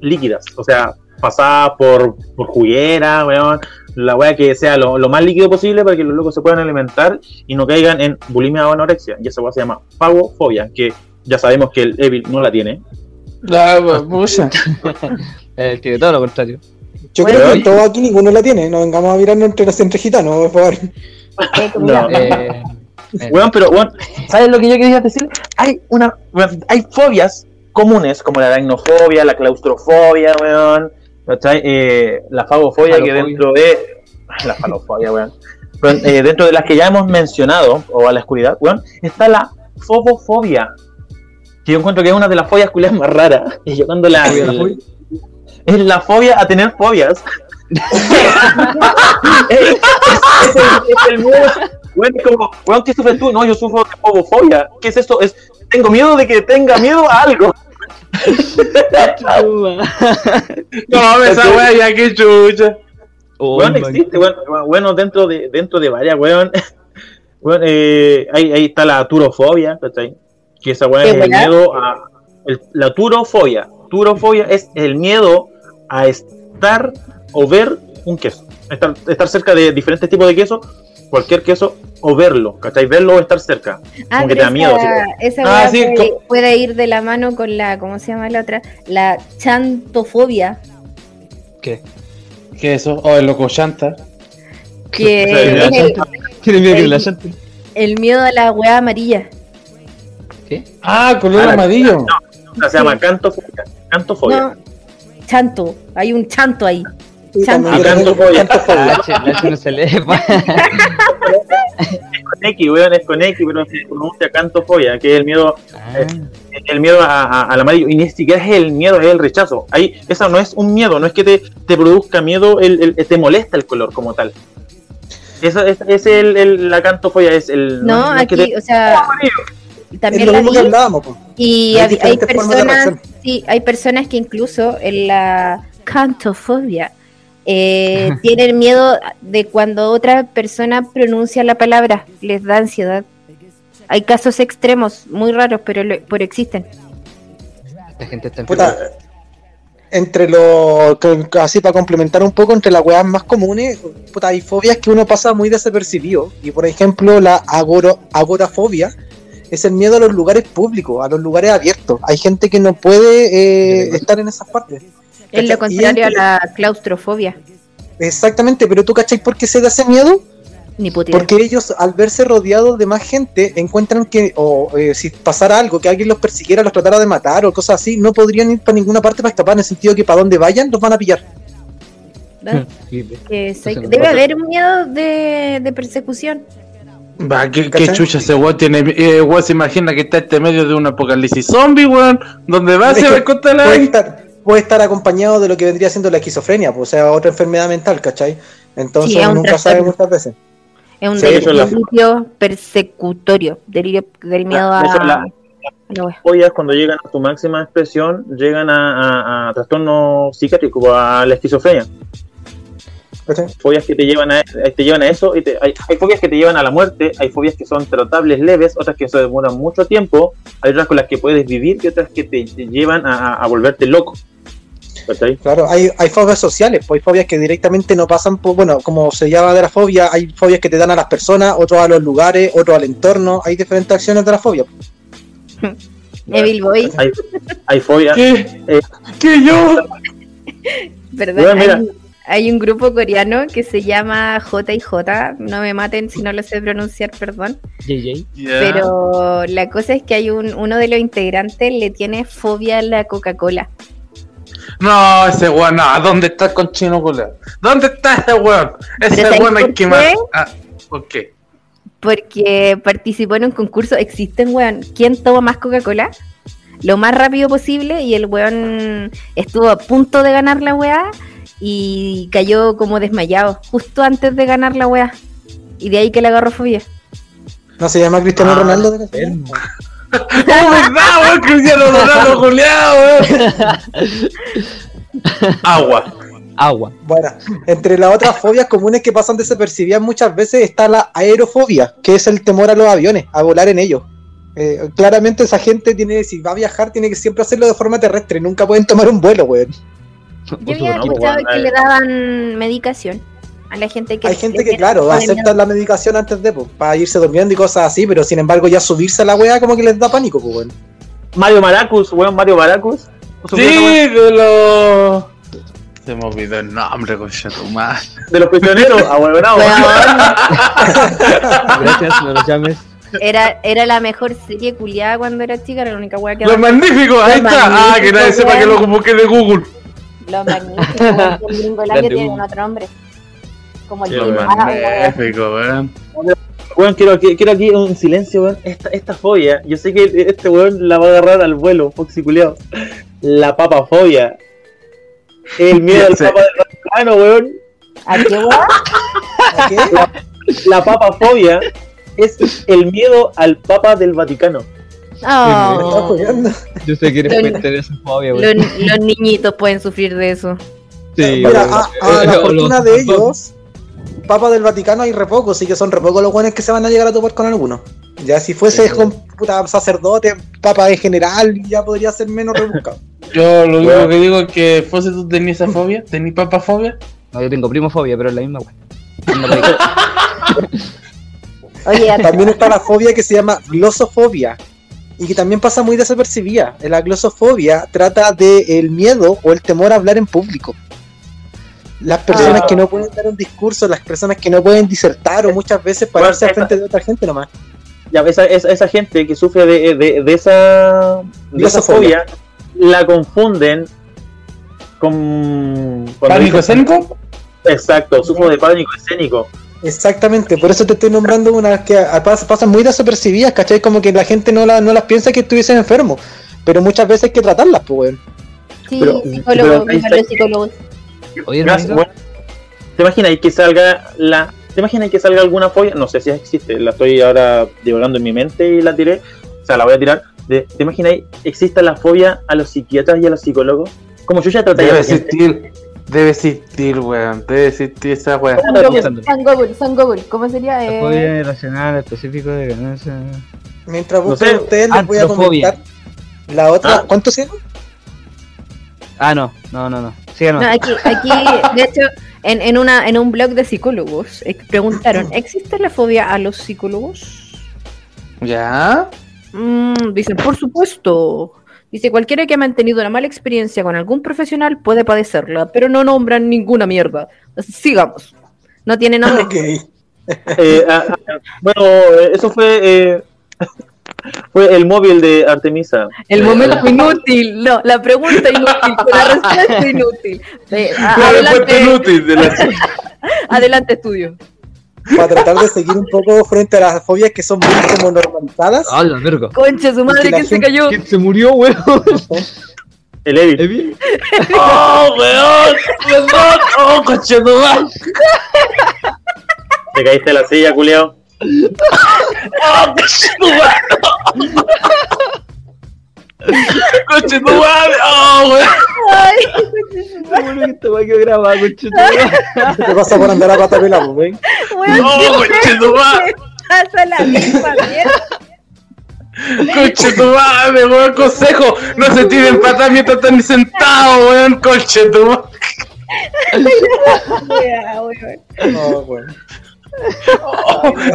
líquidas, o sea, pasadas por, por juguera, weón, La weá que sea lo, lo más líquido posible para que los locos se puedan alimentar y no caigan en bulimia o anorexia. Y esa weá se llama fagofobia, que ya sabemos que el Evil no la tiene. La pucha. Eh, tiene todo lo contrario. Yo creo que todos aquí ninguno la tiene. No vengamos a mirarnos entre, entre gitanos, por favor. No. Eh, eh, Weón, pero weón, ¿sabes lo que yo quería decir? Hay una, weón, hay fobias comunes como la aracnofobia, la claustrofobia, weón. Eh, la fagofobia que dentro de la falofobia, weón. Weón, eh, dentro de las que ya hemos mencionado, o a la oscuridad, weón, está la fobofobia. Que yo encuentro que es una de las fobias culias más raras. Y yo cuando la, es la fobia a tener fobias. es, es- es el, el miedo. Bueno, como, weón, ¿qué sufres tú? No, yo sufro de fobofobia. ¿Qué es esto? Es, tengo miedo de que tenga miedo a algo. No, esa wea ya que chucha. Oh, man. existe, weón. Bueno, dentro de, dentro de varias, weón. Weón, eh, ahí, ahí está la turofobia, ¿cachai? Que esa weón ¿Qué es el weá? miedo a. el- la turofobia. Turofobia es el miedo a estar o ver un queso. Estar, estar cerca de diferentes tipos de queso, cualquier queso, o verlo, ¿cachai? Verlo o estar cerca. Ah, Como que te da miedo, esa, esa Ah, sí, puede, puede ir de la mano con la, ¿cómo se llama la otra? La chantofobia, ¿Qué? ¿Qué es eso? O el loco chanta. que el, Tiene miedo que el- la llante. el miedo a la weá amarilla. ¿Qué? Ah, color Ah, amarillo. O sea, se llama cantofobia. Cantofobia. No, chanto, hay un chanto ahí. Yo Ah, tengo cantofobia. cantofobia. La H, la H no se lee. pa. con X, weón, es con X, pero se pronuncia cantofobia, que es el miedo, Ah, el miedo a- a- al amarillo, y ni siquiera es el miedo, es el rechazo. Ahí, esa no es un miedo, no es que te, te produzca miedo, el, el- te molesta el color como tal. Esa es, es el, el- la cantofobia, es el. No, es que aquí, te- o sea, Es también la vi y Hay hay, personas, sí, hay personas que incluso en la cantofobia eh, tienen miedo de cuando otra persona pronuncia la palabra, les da ansiedad. Hay casos extremos, muy raros, pero, lo- pero existen. Esta gente está Puta, enferma. entre los. Así para complementar un poco, entre las weas más comunes, puta, hay fobias que uno pasa muy desapercibido. Y por ejemplo, la agoro, agorafobia es el miedo a los lugares públicos, a los lugares abiertos. Hay gente que no puede eh, estar en esas partes. Es lo contrario a Y- la claustrofobia. Exactamente, pero tú cachai por qué se da ese miedo? Ni puta idea. Porque ellos, al verse rodeados de más gente, encuentran que, o eh, si pasara algo, que alguien los persiguiera, los tratara de matar o cosas así, no podrían ir para ninguna parte para escapar, en el sentido que para donde vayan los van a pillar. soy- Entonces, debe haber un miedo de, de persecución. Va, ¿qué, chucha ese weón tiene? Eh, weón se imagina que está este medio de un apocalipsis zombie, weón. Donde va se va a encontrar la Puede estar, acompañado de lo que vendría siendo la esquizofrenia, pues, o sea, otra enfermedad mental, ¿cachai? Entonces Sí, nunca sabe trastorno. muchas veces. Es un Sí, eso es la- delirio persecutorio, delirio del miedo de a, la- a la wea. fobias cuando llegan a su máxima expresión llegan a, a, a trastornos psiquiátricos, a la esquizofrenia. fobias que te llevan a, te llevan a eso y te- hay, hay fobias que te llevan a la muerte, hay fobias que son tratables leves, otras que se demoran mucho tiempo, hay otras con las que puedes vivir y otras que te, te llevan a, a- a volverte loco. ¿Cachai? Claro, hay, hay fobias sociales, pues hay fobias que directamente no pasan por, bueno, como se llama de la fobia, hay fobias que te dan a las personas, otros a los lugares, otros al entorno, hay diferentes acciones de la fobia. Evil Boy, Hay, hay fobias. ¿Qué? Eh, ¿Qué yo? mira. Hay, hay un grupo coreano que se llama JJ, no me maten si no lo sé pronunciar, perdón. JJ. Pero la cosa es que hay un, uno de los integrantes le tiene fobia a la Coca-Cola. No, ese weón, no. ¿Dónde está el conchino culero? ¿Dónde está ese weón? Ese ¿sabes weón hay por que matar. Ah, ¿Por qué? Porque participó en un concurso. Existen, weón. ¿Quién toma más Coca-Cola? Lo más rápido posible. Y el weón estuvo a punto de ganar la weá. Y cayó como desmayado. Justo antes de ganar la weá. Y de ahí que le agarró fobia. ¿No se llama Cristiano Ah, Ronaldo? de ¡Oh, verdad, weón! Cristiano Ronaldo, culiao, weón. Agua. Agua. Bueno, entre las otras fobias comunes que pasan desapercibidas muchas veces está la aerofobia, que es el temor a los aviones, a volar en ellos. Eh, claramente esa gente tiene, si va a viajar, tiene que siempre hacerlo de forma terrestre, nunca pueden tomar un vuelo, weón. Yo había escuchado que le daban medicación A la gente que Hay gente que, claro, acepta la medicación antes de, pues, para irse durmiendo y cosas así, pero sin embargo ya subirse a la weá como que les da pánico, pues, weón. Mario Maracus, weón, Mario Maracus. Sí, de los. Se me olvidó el nombre, tu madre. De los prisioneros, bueno, bravo. Gracias, no los llames. Era, era la mejor serie culiada cuando era chica, era la única weá que Los magníficos, ahí está. Ah, que nadie sepa que lo busqué de Google. Los magníficos, Gringolandia Grande tienen otro nombre. Como el weón. weón. Weón, quiero, aquí- quiero aquí un silencio, weón. Esta, esta fobia, yo sé que este weón la va a agarrar al vuelo, Foxy culiao. La papafobia. El miedo al papa del Vaticano, weón. ¿A qué weá? ¿A qué? La papafobia es el miedo al papa del Vaticano. ¿Me estás Oh, jodiendo? Yo sé que eres fuente de esa fobia, los, weón. los niñitos pueden sufrir de eso. Sí, Mira, weón. a, a la fortuna de ellos, Papa del Vaticano hay re pocos, sí que son re pocos los buenos que se van a llegar a topar con alguno. Ya si fuese con puta sacerdote, papa en general, ya podría ser menos rebuscado. Yo lo único que digo es que fuese tú tenías esa fobia, tenías papafobia. No, yo tengo primofobia, pero es la misma. Oye, a- También está la fobia que se llama glosofobia. Y que también pasa muy desapercibida. La glosofobia trata de el miedo o el temor a hablar en público. Las personas Ah. que no pueden dar un discurso, las personas que no pueden disertar o muchas veces pararse al esa- frente de otra gente nomás. Ya, esa, esa, esa gente que sufre de, de, de esa, de esa fobia la confunden con. ¿Pánico escénico? Exacto, sufro de pánico escénico. Exactamente, por eso te estoy nombrando unas que a- pasan muy desapercibidas, ¿cachai? Como que la gente no, la- no las piensa que estuviesen enfermos, pero muchas veces hay que tratarlas, pues, weón. sí, pero- psicólogo, pero ahí viva está- los psicólogos. Oye, hermanito, bueno. ¿Te imaginas que salga la. ¿Te imaginas que salga alguna fobia? No sé si existe, la estoy ahora divagando en mi mente y la tiré. O sea, la voy a tirar. De- ¿Te imaginas exista la fobia a los psiquiatras y a los psicólogos? Como yo ya traté Debe la existir, debe existir, weón. Debe existir esa weá. Son Google, son Google. ¿Cómo sería? la Eh, fobia irracional específico de ganancia. Mientras No buscan sé, ustedes, les voy a comentar la otra. Ah. ¿Cuánto se llama? Ah, no, no, no, no. No, aquí, aquí, de hecho, en, en, una, en un blog de psicólogos eh, preguntaron, ¿existe la fobia a los psicólogos? ¿Ya? Mm, dicen, por supuesto. Dice, cualquiera que ha mantenido una mala experiencia con algún profesional puede padecerla, pero no nombran ninguna mierda. Sigamos. No tiene nombre. Ok. Eh, ah, ah, bueno, eh, eso fue. eh, fue el móvil de Artemisa. El Eh, momento inútil, no, la pregunta inútil, la respuesta inútil. Eh, a- La respuesta adelante, inútil de la adelante, estudio. Para tratar de seguir un poco frente a las fobias que son muy como normalizadas. ¡Ah, la verga! Concha, su madre, ¿quién se gente- cayó? ¿Quién se murió, weón? El Evil. ¿Evi? ¡Oh, weón! ¡Perdón! ¡Oh, coche no va! Te caíste de la silla, culiao. ¡Oh, coche no! ¡Coche no va! ¡Oh, weón! Ay, que esta weá quedó grabada, conchetumare. ¿Qué te pasa por andar a pata pelada, pues, weón, ¡Oh, coche no va! pasa la misma mierda. ¡Coche tu madre, weón! ¡Consejo! ¡No se tiren patas mientras están sentados, weón! ¡Coche tu madre! Ya, weón. Güey.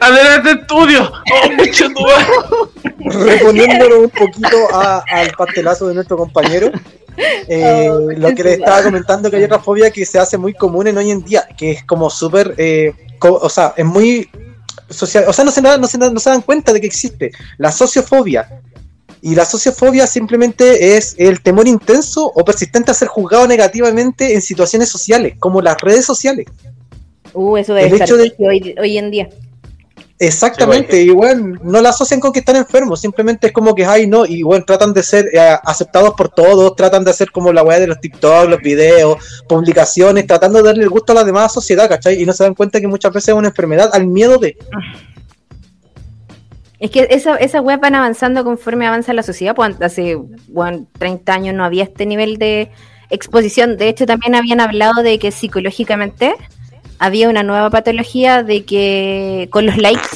¡Adelante, estudio! ¡Oh, madre! Reponiéndolo un poquito a- al pastelazo de nuestro compañero, eh, Oh, lo que le estaba comentando que hay otra fobia que se hace muy común en hoy en día, que es como súper, eh, co- o sea, es muy social, o sea, no se, no, se, no se dan cuenta de que existe la sociofobia. Y la sociofobia simplemente es el temor intenso o persistente a ser juzgado negativamente en situaciones sociales, como las redes sociales. Uh, eso debe El estar hecho de- hoy, hoy en día. Exactamente, y bueno, no la asocian con que están enfermos, simplemente es como que, ay, no, y bueno, tratan de ser eh, aceptados por todos, tratan de hacer como la weá de los TikTok, los videos, publicaciones, tratando de darle el gusto a la demás sociedad, ¿cachai? Y no se dan cuenta que muchas veces es una enfermedad al miedo de... Es que esa, esas weas van avanzando conforme avanza la sociedad. Pues hace bueno, 30 años no había este nivel de exposición. De hecho, también habían hablado de que psicológicamente había una nueva patología de que con los likes,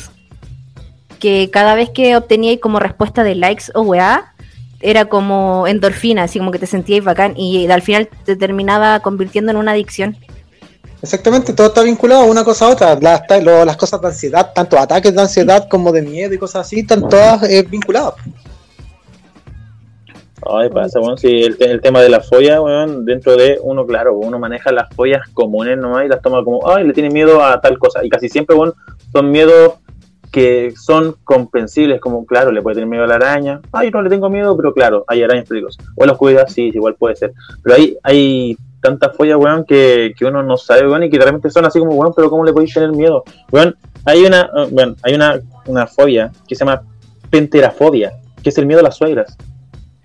que cada vez que obteníais como respuesta de likes o weá, era como endorfina, así como que te sentíais bacán y al final te terminaba convirtiendo en una adicción. Exactamente, todo está vinculado una cosa a otra. Las, las cosas de ansiedad, tanto ataques de ansiedad como de miedo y cosas así, están todas eh, vinculadas. Ay, pasa, weón. Sí, el, te- el tema de la folla, weón, dentro de uno, claro, uno maneja las follas comunes nomás y las toma como, ay, le tiene miedo a tal cosa. Y casi siempre, weón, son miedos que son comprensibles, como, claro, le puede tener miedo a la araña. Ay, no le tengo miedo, pero claro, hay arañas peligrosas. O a la oscuridad, sí, igual puede ser. Pero hay, hay tantas follas, weón, que, que uno no sabe, weón, y que realmente son así como, weón, pero ¿cómo le podéis tener miedo? Weón, hay una, uh, bueno, hay una, una fobia que se llama penterafobia, que es el miedo a las suegras.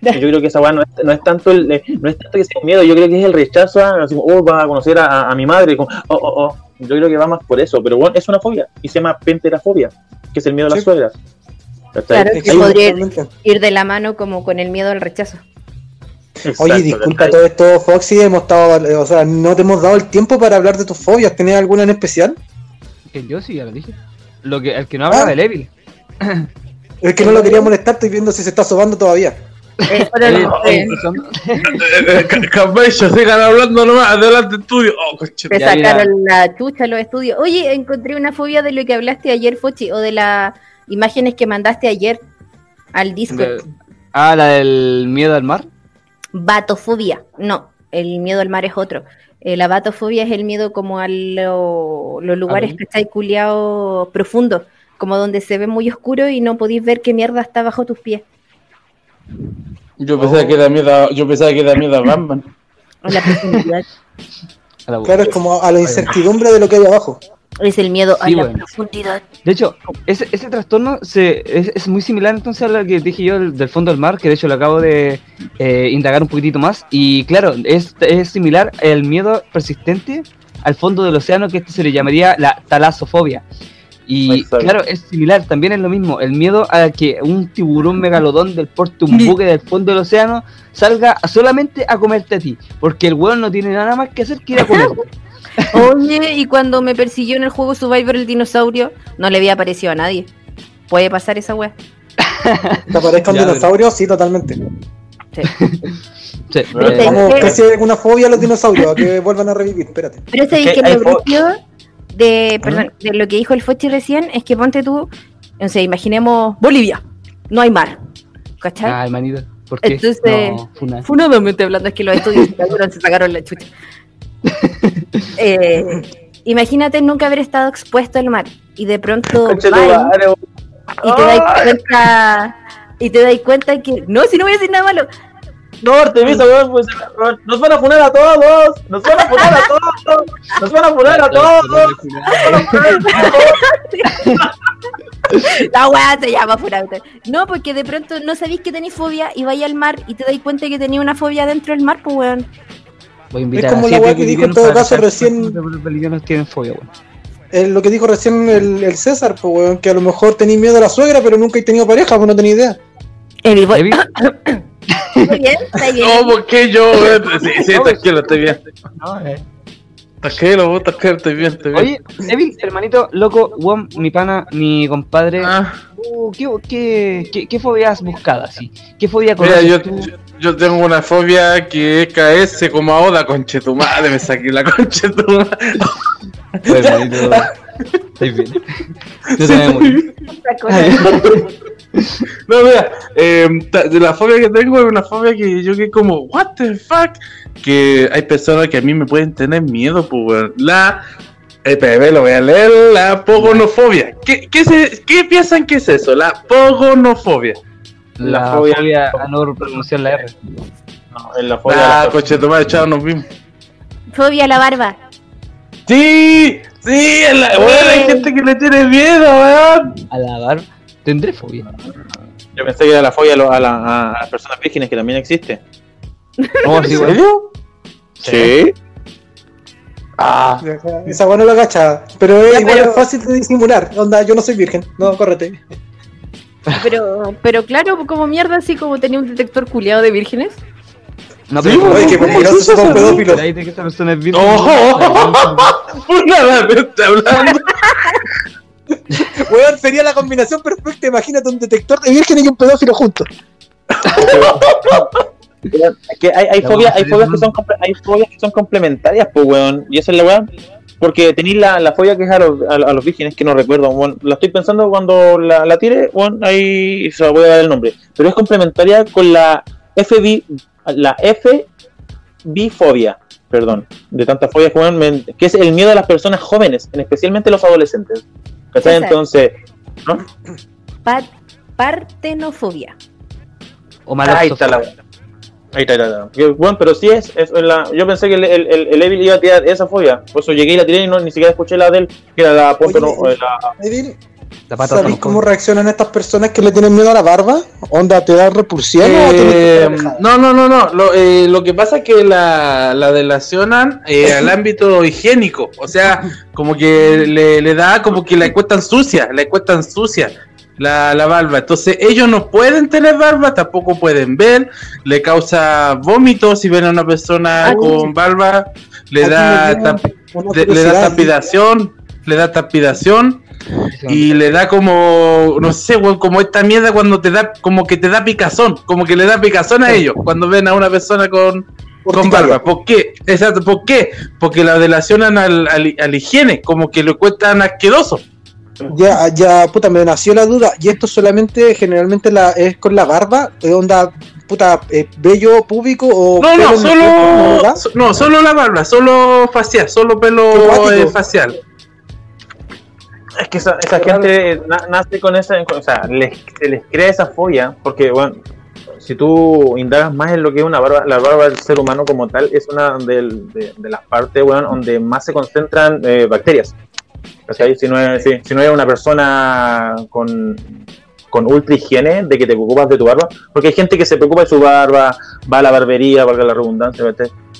Yo creo que esa weá no es, no es tanto el, eh, no es tanto que sea un miedo, yo creo que es el rechazo a, así como, oh, va a conocer a, a mi madre, como, oh, oh, oh. Yo creo que va más por eso, pero bueno, es una fobia y se llama penterafobia, que es el miedo a las Sí. suegras. Claro, Es que podría ir, de la mano como con el miedo al rechazo. Exacto, Oye, disculpa todo esto, Foxy, hemos estado, o sea, no te hemos dado el tiempo para hablar de tus fobias. ¿Tenés alguna en especial? Que Yo sí, ya lo dije. Lo que, el que no habla Ah. del Evil. Es que no lo quería molestar, estoy viendo si se está sobando todavía. Eh, pero sigan hablando nomás, adelante estudio. Oh, te sacaron la chucha los estudios. Oye, encontré una fobia de lo que hablaste ayer, Fochi, o de las imágenes que mandaste ayer al Discord. de- ah, la del miedo al mar. Batofobia. No, el miedo al mar es otro. Eh, la batofobia es el miedo como a lo- los lugares, ver. ¿cachai? Culeados profundos, como donde se ve muy oscuro y no podéis ver qué mierda está bajo tus pies. Yo pensaba que da miedo, a- yo pensaba que da miedo a Batman. La profundidad. A la- Claro, es como a la incertidumbre de lo que hay abajo. es el miedo a Sí, la bueno. profundidad. De hecho, ese, ese trastorno se, es, es muy similar entonces a lo que dije yo del, del fondo del mar, que de hecho lo acabo de eh, indagar un poquitito más. Y claro, es, es similar el miedo persistente al fondo del océano, que este se le llamaría la talasofobia. Y Exacto. claro, es similar, también es lo mismo, el miedo a que un tiburón megalodón del porte un buque del fondo del océano salga solamente a comerte a ti, porque el weón no tiene nada más que hacer que ir a comerte. Oye, y cuando me persiguió en el juego Survivor el dinosaurio, no le había aparecido a nadie. Puede pasar esa wea. ¿Te aparezca un Ya, dinosaurio? Sí, totalmente. Sí. Sí, Vamos, ¿qué? que si hay una fobia a los dinosaurios, a que vuelvan a revivir, espérate. Pero sabéis Es que que hay lo fo- brígido de, perdón, de lo que dijo el Fochi recién es que ponte tú, o sea, imaginemos Bolivia, no hay mar, ¿cachai? Ay, manito, ¿por qué? Entonces- No, funa. Hablando, es que los estudios se sacaron la chucha. Eh, imagínate nunca haber estado expuesto al mar y de pronto y te das cuenta y te das cuenta que no, si no voy a decir nada malo. No, Artemisa, weón, pues, weón, nos van a funar a todos, nos van a funar a todos, nos van a funar a todos. La weá se llama furauta. No, porque de pronto no sabéis que tenéis fobia y vais al mar y te dais cuenta que tenía una fobia dentro del mar, pues weón. Voy a invitar Es como a la weá que dijo en todo caso recién- los bolivianos tienen fobia, weón. Es lo que dijo recién el, el César, pues, weón, que a lo mejor tenéis miedo a la suegra, pero nunca he tenido pareja, pues no tenía idea. El voy- Evi, Está bien, está bien. No, porque yo? Sí, sí, tranquilo, estoy bien. no, eh. Tranquilo, vos, tranquilo, estoy bien, estoy bien. Oye, Evil, hermanito, loco, Wom, mi pana, mi compadre, Ah, uh, ¿qué, qué, qué, qué fobia has buscado así? ¿Qué fobia mira, yo, tú? yo, yo tengo una fobia que es KS como a Oda, conche tu madre, me saqué la conche tu madre. Pues, hermanito, ¿estáis bien? Yo te voy No, mira, eh, de la fobia que tengo es una fobia que yo que como, what the fuck, que hay personas que a mí me pueden tener miedo, pues, weón. La, EPB lo voy a leer, la pogonofobia. ¿Qué, qué, se- ¿Qué piensan que es eso? La pogonofobia. La, La fobia, fobia- a no pronunciar la R. No, la fobia. Ah, coche, tu madre, chao, nos vimos. Fobia a la barba. Sí, sí, la, weón, hay gente que le tiene miedo, weón. A la barba. Tendré fobia. Yo pensé que era la fobia a, lo- a la- a las personas vírgenes, que también existe. Oh, sí, ¿En weón. serio? Sí. Ah, Esa weá no la cacha, pero es Ya, igual pero- es fácil de disimular. Onda, yo no soy virgen, no, córrete. Pero, pero claro, como mierda, así como tenía un detector culiado de vírgenes. No, Sí, pero. weón. Oye, qué peligroso ¿Cómo son pedófilos. Ahí de que esta persona es virgen. ¡Oh! Funadamente hablando. Weón, sería la combinación perfecta. Imagínate un detector de virgen y un pedófilo juntos. Que hay, fobias, hay que son comple- hay fobias que son complementarias, pues weón. Y esa es la weón. porque tenéis la, la fobia que es a los, a, a los vírgenes, que no recuerdo, bueno, la estoy pensando cuando la, la tire, bueno, ahí se la voy a dar el nombre, pero es complementaria con la FB, la FB-fobia, perdón, de tantas fobias, me- que es el miedo a las personas jóvenes, en especialmente los adolescentes. ¿Cachai? Entonces, ¿no? Pa- partenofobia. O Ahí está la Ahí está, ahí está. Bueno, pero sí es, es la, yo pensé que el, el, el, Evil iba a tirar esa fobia, por eso llegué y la tiré y no, ni siquiera escuché la de él, que era la Oye, no, eh, la, Evil, La pata ¿sabéis cómo reaccionan estas personas que le tienen miedo a la barba? ¿Onda te da repulsión o te Eh, no, no, no, no. Lo, eh, lo que pasa es que la, la relacionan eh, al ámbito higiénico. O sea, como que le, le da como que la encuestan sucia, la encuestan sucia la, la barba. Entonces ellos no pueden tener barba, tampoco pueden ver. Le causa vómitos si ven a una persona Ay. con barba. Le da, tap- le, le da tapidación. Le da tapidación y le da como, no sé, weón, como esta mierda cuando te da, como que te da picazón, como que le da picazón a ellos cuando ven a una persona con, con barba. ¿Por qué? Exacto, ¿por qué? Porque la relacionan al, al, al higiene, como que le cuentan asqueroso. Ya, ya, puta, me nació la duda. ¿Y esto solamente, generalmente, la, es con la barba? ¿Eh, ¿Onda, puta, eh, vello púbico o No, no, solo, no, solo la barba, solo facial, solo pelo eh, facial. Es que esa, esa gente na- nace con esa, o sea, les, se les crea esa fobia, porque, bueno, si tú indagas más en lo que es una barba, la barba del ser humano como tal, es una del- de, de las partes, weón, donde más se concentran eh, bacterias. ¿Cachai? Si no es, si, si no es una persona con, con ultra higiene de que te preocupas de tu barba, porque hay gente que se preocupa de su barba, va a la barbería, valga la redundancia.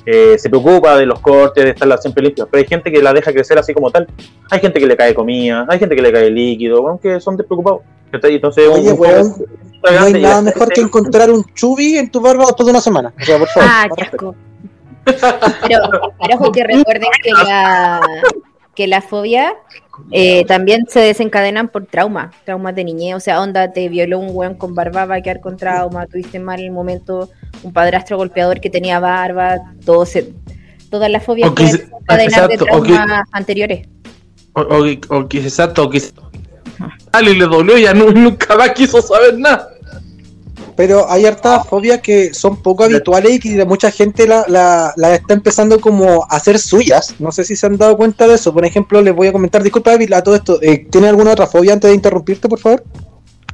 Eh, se preocupa de los cortes, de estarla siempre limpia, pero hay gente que la deja crecer así como tal. Hay gente que le cae comida, hay gente que le cae líquido, aunque son despreocupados. Entonces, Oye, un- weón, No hay nada mejor que encontrar un chubi en tu barba después de una semana. O sea, por favor. Ah, qué asco. Pero, pero ojo que recuerden que la, que la fobia eh, también se desencadenan por trauma, traumas de niñez. O sea, onda, te violó un weón con barba, va a quedar con trauma, tuviste mal el momento, un padrastro golpeador que tenía barba, todo se, todas las fobias que se- desencadenar de o traumas anteriores. O, o, o exacto, o que Ali le dolió ya nu- nunca más quiso saber nada. Pero hay hartas fobias que son poco habituales y que mucha gente la, la, la está empezando como a hacer suyas. No sé si se han dado cuenta de eso. Por ejemplo, les voy a comentar, disculpa, Evil, a todo esto. Eh, ¿Tiene alguna otra fobia antes de interrumpirte, por favor?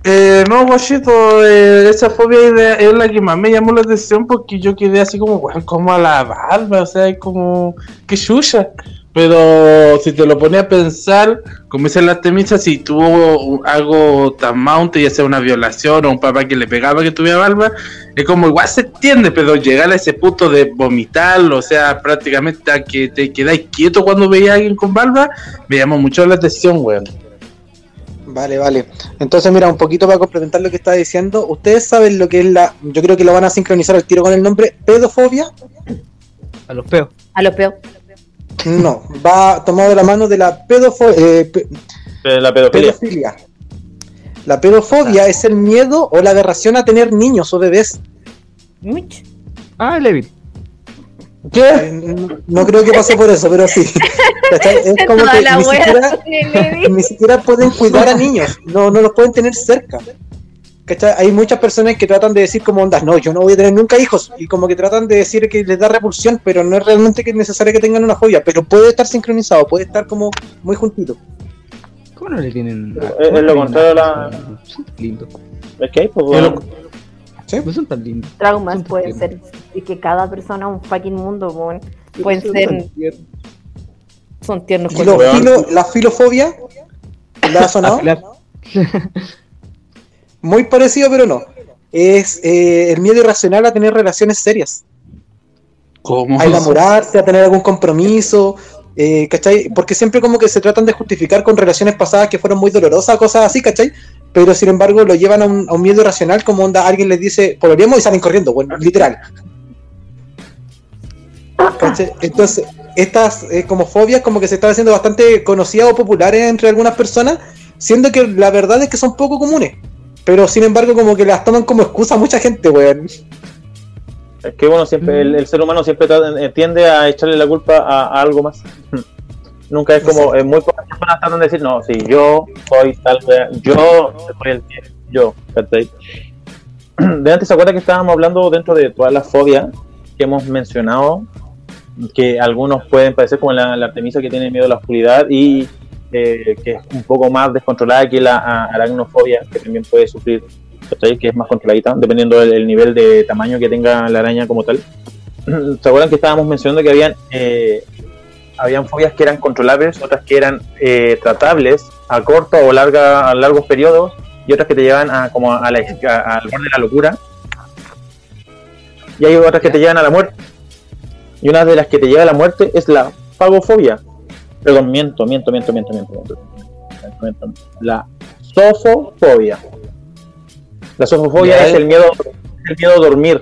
Eh, no, guachito, eh, esa fobia es la que más me llamó la atención porque yo quedé así como, weón, como a la barba, o sea, es como, que chucha. Pero si te lo pones a pensar, como dicen las temisas, si tuvo algo tan mounte, ya sea una violación o un papá que le pegaba que tuviera barba, es como igual se entiende, pero llegar a ese punto de vomitarlo, o sea, prácticamente a que te quedáis quieto cuando veía a alguien con barba, me llamó mucho la atención, weón. Vale, vale. Entonces, mira, un poquito para complementar lo que está diciendo. ¿Ustedes saben lo que es la... Yo creo que lo van a sincronizar al tiro con el nombre pedofobia? A los peos. A lo peor. No, va tomado de la mano de la pedofo- eh, pe- la pedofilia. pedofilia. La pedofobia es el miedo o la aberración a tener niños o bebés. Ah, el Evil. ¿Qué? No, no creo que pase por eso, pero sí. Es como que la ni siquiera, de Levi. ni siquiera pueden cuidar a niños, no, no los pueden tener cerca. ¿Cachai? Hay muchas personas que tratan de decir como ondas, no, yo no voy a tener nunca hijos, y como que tratan de decir que les da repulsión, pero no es realmente que es necesario que tengan una fobia, pero puede estar sincronizado, puede estar como muy juntito. ¿Cómo no le tienen.? Es- es lo contrario a la- Son tan lindos. Es que hay, pues, No son tan lindos. Traumas Son pueden ser. Y que cada persona es un fucking mundo, weón. Pueden ser. Son tiernos los filo- la filofobia, ¿la ha sonado? Muy parecido, pero no. Es eh, el miedo irracional a tener relaciones serias. ¿Cómo? a enamorarse, a tener algún compromiso, eh, ¿cachai? Porque siempre como que se tratan de justificar con relaciones pasadas que fueron muy dolorosas, cosas así, ¿cachai? Pero sin embargo lo llevan a un, a un miedo irracional como onda, alguien les dice, pololeamos y salen corriendo, bueno, literal. ¿Cachai? Entonces, estas eh, como fobias como que se están haciendo bastante conocidas o populares entre algunas personas, siendo que la verdad es que son poco comunes. Pero sin embargo como que las toman como excusa mucha gente, weón. Es que bueno, siempre el, el ser humano siempre eh, tiende a echarle la culpa a, a algo más. Nunca es como, eh, muy pocas personas tratan de decir, no, si yo soy tal, yo soy el que, yo, ¿cachai? De antes, ¿se acuerda que estábamos hablando dentro de todas las fobias que hemos mencionado? Que algunos pueden parecer como la, la Artemisa que tiene miedo a la oscuridad y eh, que es un poco más descontrolada que la a- que también puede sufrir. Que es más controladita, dependiendo del, nivel de tamaño que tenga la araña como tal. ¿Se acuerdan que estábamos mencionando que habían eh, habían fobias que eran controlables, otras que eran eh, tratables a corto o larga, a largos periodos, y otras que te llevan a, como a la, al borde de la locura. Y hay otras que te llevan a la muerte. Y una de las que te lleva a la muerte es la fagofobia. Perdón, miento, miento, miento, miento, miento, miento, miento, miento. La sofofobia. La sofofobia es el miedo, el miedo a dormir.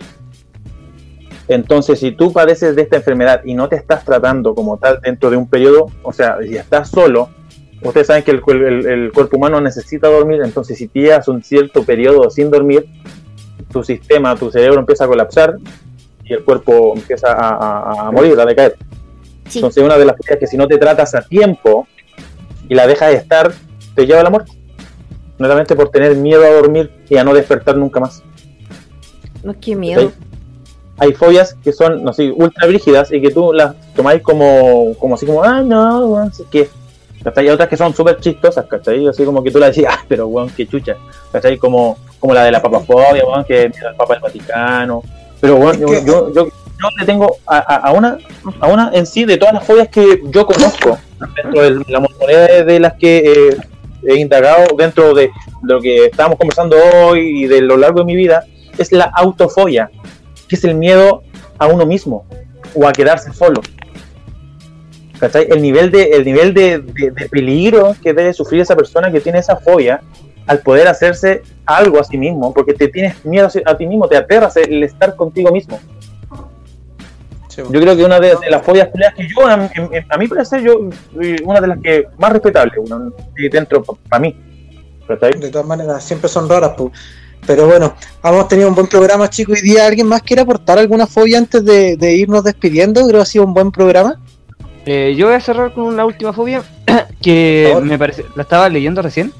Entonces, si tú padeces de esta enfermedad y no te estás tratando como tal dentro de un periodo, o sea, si estás solo, ustedes saben que el, cuer- el- el cuerpo humano necesita dormir, entonces si llevas un cierto periodo sin dormir, tu sistema, tu cerebro empieza a colapsar y el cuerpo empieza a, a- a morir, a decaer. Sí. Entonces, una de las cosas que si no te tratas a tiempo y la dejas de estar, te lleva a la muerte. Nuevamente por tener miedo a dormir y a no despertar nunca más. No, qué miedo. hay fobias que son, no sé, ultra brígidas y que tú las tomáis como, como así como, ah, no, weón, no sé qué. ¿Cachai? Y otras que son súper chistosas, ¿cachai? Así como que tú la decís, ah, pero weón, qué chucha. ¿Cachai? Como, como la de la papafobia, weón, que mira el Papa del Vaticano. Pero weón, yo, ¿Qué? yo, yo, yo le tengo a, a, a una, a una en sí de todas las fobias que yo conozco, dentro de la montonera de, las que eh, he indagado dentro de lo que estábamos conversando hoy y de lo largo de mi vida, es la autofobia que es el miedo a uno mismo o a quedarse solo. ¿Cachai? El nivel de, el nivel de, de- de peligro que debe sufrir esa persona que tiene esa fobia al poder hacerse algo a sí mismo, porque te tienes miedo a ti mismo, te aterras el estar contigo mismo. Sí, Yo creo que una de, de las fobias culiadas que yo, a, a mi parecer, yo, una de las que más respetable y dentro para mí. De todas maneras, siempre son raras, pues. Pero bueno, hemos tenido un buen programa, chicos. Hoy día, ¿alguien más quiere aportar alguna fobia antes de, de irnos despidiendo? Creo que ha sido un buen programa. Eh, yo voy a cerrar con una última fobia que me parece, la estaba leyendo recién.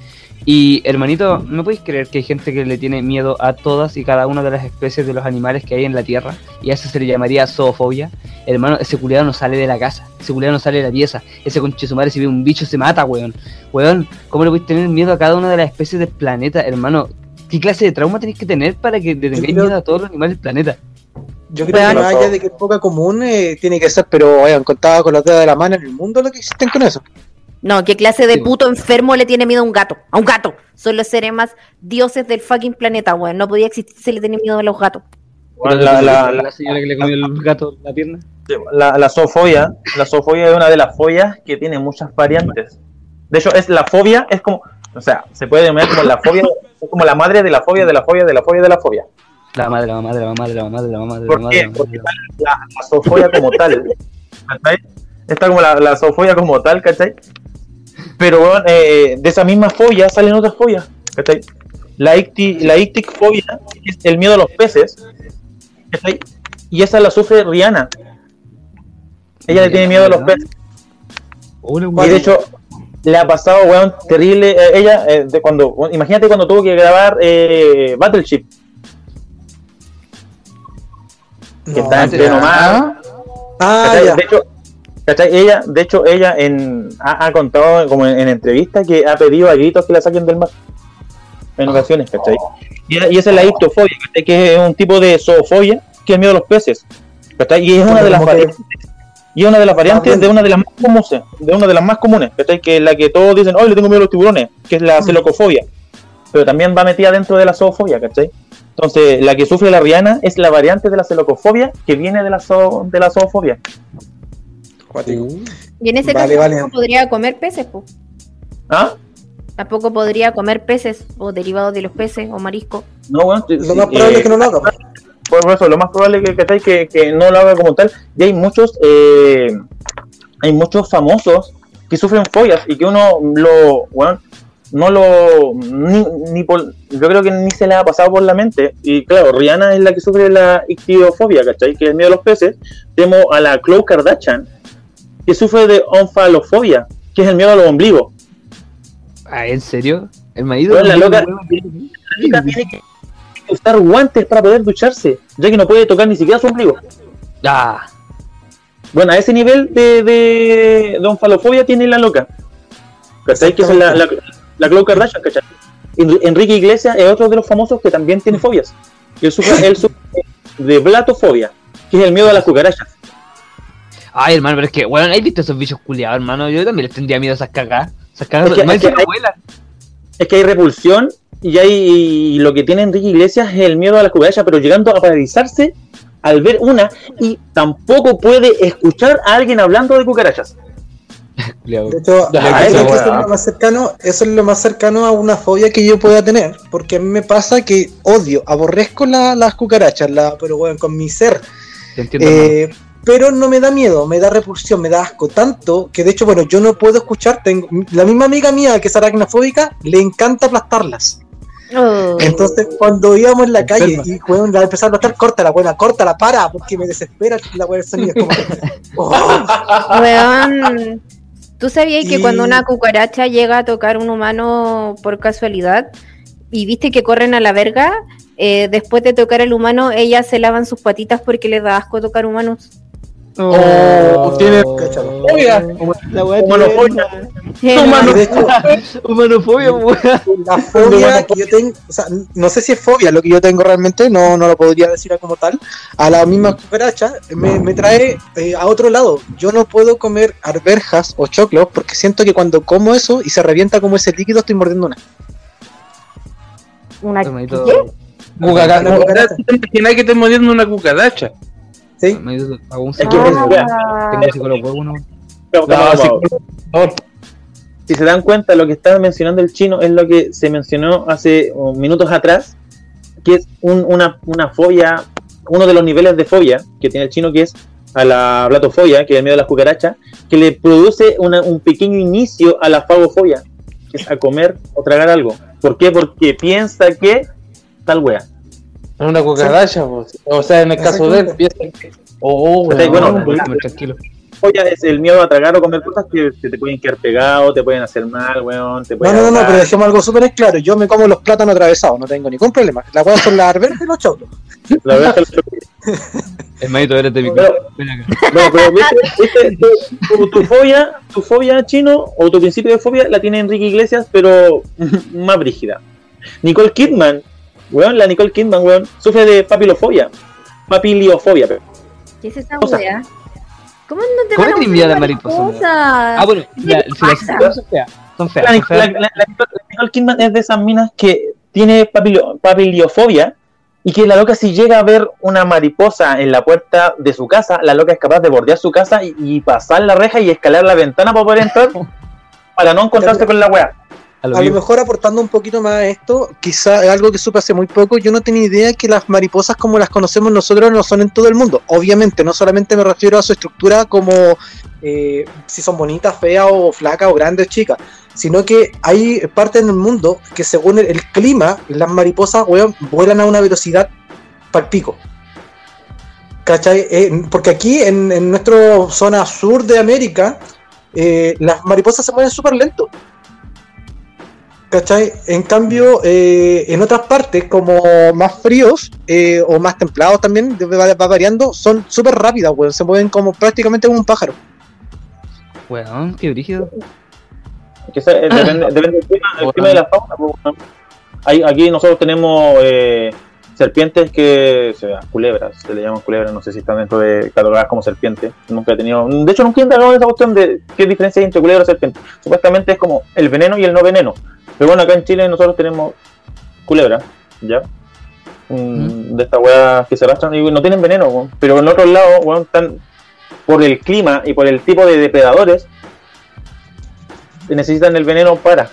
Y hermanito, ¿no podéis creer que hay gente que le tiene miedo a todas y cada una de las especies de los animales que hay en la Tierra? Y a eso se le llamaría zoofobia. Hermano, ese culiado no sale de la casa, ese culiado no sale de la pieza, ese conche su madre si ve un bicho se mata, weón. Weón, ¿cómo le podéis tener miedo a cada una de las especies del planeta, hermano? ¿Qué clase de trauma tenéis que tener para que le tengáis miedo a todos los animales del planeta? Yo creo que más allá de que es poca común, eh, tiene que ser, pero hayan contado con los dedos de la mano en el mundo lo que existen con eso. No, ¿qué clase de puto enfermo le tiene miedo a un gato? A un gato. Son los seres más dioses del fucking planeta, weón. No podía existir si le tiene miedo a los gatos. La, la- la- señora que le comió el gato la pierna. la, la zoofobia, la zoofobia es una de las fobias que tiene muchas variantes. De hecho, es la fobia, es como, o sea, se puede denominar como la fobia, es como la madre de la fobia, de la fobia, de la fobia, de la fobia. La mamá de la mamá de la mamá de la mamá de la mamá de la ¿Por mamá qué? de la mamá Porque de la mamá. la, la zoofobia como tal, ¿cachai? Está como la, la zoofobia como tal, ¿cachai? Pero bueno, eh, de esa misma fobia salen otras fobias, ¿cachai? La, icti, la icticfobia es el miedo a los peces, ¿cachai? Y esa la sufre Rihanna. Ella le tiene miedo a los peces. Y de hecho, le ha pasado, weón, terrible. eh, ella, eh, de cuando, imagínate cuando tuvo que grabar eh, Battleship, que está en No, pleno mar. Ah, ya. De hecho, ¿cachai? Ella, de hecho, ella en, ha, ha contado como en, en entrevistas que ha pedido a gritos que la saquen del mar. En ocasiones, ¿cachai? Y, y esa es la ictofobia, ¿cachai? Que es un tipo de zoofobia que es miedo a los peces. ¿cachai? Y es una de las variantes. Y es una de las variantes de una de las más comunes, de una de las más comunes, ¿cachai? Que es la que todos dicen, hoy le tengo miedo a los tiburones, que es la Mm. celocofobia. Pero también va metida dentro de la zoofobia, ¿cachai? Entonces, la que sufre la Rihanna es la variante de la celocofobia que viene de la, zoo- de la zoofobia. Cuático. Y en ese Vale, caso vale. tampoco podría comer peces, pues. ¿Ah? Tampoco podría comer peces o derivados de los peces o marisco. No, bueno, sí, Lo más probable eh, es que no lo haga. Por eso, lo más probable que, que, que, que no lo haga como tal. Y hay muchos, eh, hay muchos famosos que sufren fobias y que uno lo, bueno, no lo, ni, ni por, yo creo que ni se le ha pasado por la mente. Y claro, Rihanna es la que sufre la ictiofobia, ¿cachai? Que es el miedo a los peces. Tenemos a la Khloe Kardashian, que sufre de onfalofobia, que es el miedo a los ombligos. Ah, ¿en serio? El marido Weón, la loca-. La tiene que usar guantes para poder ducharse, ya que no puede tocar ni siquiera su ombligo. Ah, Bueno, a ese nivel de, de, de onfalofobia tiene la loca. ¿Cachai? Que es la, la, la Khloe Kardashian, ¿cachai? En- Enrique Iglesias es otro de los famosos que también tiene fobias. Y él sufre, él sufre de blatofobia, que es el miedo a las cucarachas. Ay, hermano, pero es que, bueno, ¿has visto esos bichos culiados, hermano? Yo también les tendría miedo a esas cagadas. Esas cagadas, Es que- es que hay- vuelan. Es que hay repulsión y hay y lo que tiene Enrique Iglesias es el miedo a las cucarachas, pero llegando a paralizarse al ver una y tampoco puede escuchar a alguien hablando de cucarachas. De hecho, Ah, eso, es que eso weá. es lo más cercano, eso es lo más cercano a una fobia que yo pueda tener, porque a mí me pasa que odio, aborrezco la- las cucarachas, la, pero bueno, con mi ser, Te entiendo. Eh, pero no me da miedo, me da repulsión, me da asco tanto que de hecho, bueno, yo no puedo escuchar, tengo la misma amiga mía que es aracnofóbica, le encanta aplastarlas. Oh. Entonces, cuando íbamos en la calle y weón, la empezaba a aplastar, córtala, buena, córtala, para, porque me desespera la del sonido. Es como, oh. Weón, ¿tú sabías que cuando una cucaracha llega a tocar un humano por casualidad y viste que corren a la verga, eh, después de tocar al humano, ellas se lavan sus patitas porque les da asco tocar humanos? Oh, tiene Cáchalo. fobia. La weá Humanofobia. Humanofobia, la fobia que yo tengo, o sea, no sé si es fobia lo que yo tengo realmente, no, no lo podría decir como tal, a la misma cucaracha me, me trae eh, a otro lado. Yo no puedo comer arberjas o choclos porque siento que cuando como eso y se revienta como ese líquido estoy mordiendo una. una Hermanito, ¿qué? Cucaracha. Una cucaracha. ¿Te imaginas que estés mordiendo una cucaracha? ¿Sí? un psicólogo. Ah, Tengo psicólogo, uno. No, favor. si se dan cuenta, lo que estaba mencionando el chino es lo que se mencionó hace minutos atrás, que es un- una, una fobia, uno de los niveles de fobia que tiene el chino, que es a la blatofobia, que es el miedo a las cucarachas, que le produce una- un pequeño inicio a la fagofobia, que es a comer o tragar algo. ¿Por qué? Porque piensa que tal wea. Es una cucaracha, pues. o sea, en el caso de él, piensa que. Oh, Está ahí, bueno, weón, Déjame tranquilo. Fobia es el miedo a tragar o comer cosas que, que te pueden quedar pegados, te pueden hacer mal, weón, te No, pueden no, no, no, ahogar. pero dejemos algo súper claro. Yo me como los plátanos atravesados, no tengo ningún problema. La hueá son las arberjas y los choclos. La verdad es que Hermanito, eres de mi Pero- Ven acá. Bueno, pero viste, viste, tu, tu- tu fobia, tu fobia chino o tu principio de fobia la tiene Enrique Iglesias, pero más brígida. Nicole Kidman, weón, la Nicole Kidman, weón, sufre de papilofobia. Papiliofobia, pero. ¿Qué es esa Cosa. weá? ¿Cómo no te ¿Cómo van a te envía la mariposa? Ah, bueno, ¿Qué la, si las son feas. Son feas. La, son la- feas. la- la Nicole, la Nicole Kidman es de esas minas que tiene papilio- papiliofobia y que la loca si llega a ver una mariposa en la puerta de su casa, la loca es capaz de bordear su casa y, y pasar la reja y escalar la ventana para poder entrar para no encontrarse con la weá. A lo A lo vivo. mejor aportando un poquito más a esto, quizá algo que supe hace muy poco, yo no tenía idea que las mariposas como las conocemos nosotros no son en todo el mundo. Obviamente, no solamente me refiero a su estructura como eh, si son bonitas, feas o flacas o grandes, chicas, sino que hay partes en el mundo que según el, el clima, las mariposas weón, vuelan a una velocidad para pico. ¿Cachai? Eh, porque aquí en, en nuestra zona sur de América, eh, las mariposas se mueven súper lento. ¿Cachai? En cambio, eh, en otras partes, como más fríos eh, o más templados también, va, va variando, son súper rápidas, weón. Se mueven como prácticamente como un pájaro. Weón, qué brígido. Que eh, depende, depende del clima, el clima de la fauna. pues, bueno. Aquí nosotros tenemos eh, serpientes que, o sea, culebras, se le llaman culebras, no sé si están dentro de catalogadas como serpientes. Nunca he tenido, de hecho nunca he indagado en esa cuestión de qué diferencia hay entre culebra y serpiente. Supuestamente es como el veneno y el no veneno. Pero bueno, acá en Chile nosotros tenemos culebra, ¿ya? Mm, De estas weas que se arrastran y no tienen veneno, pero en otros lados, weón, están por el clima y por el tipo de depredadores necesitan el veneno para.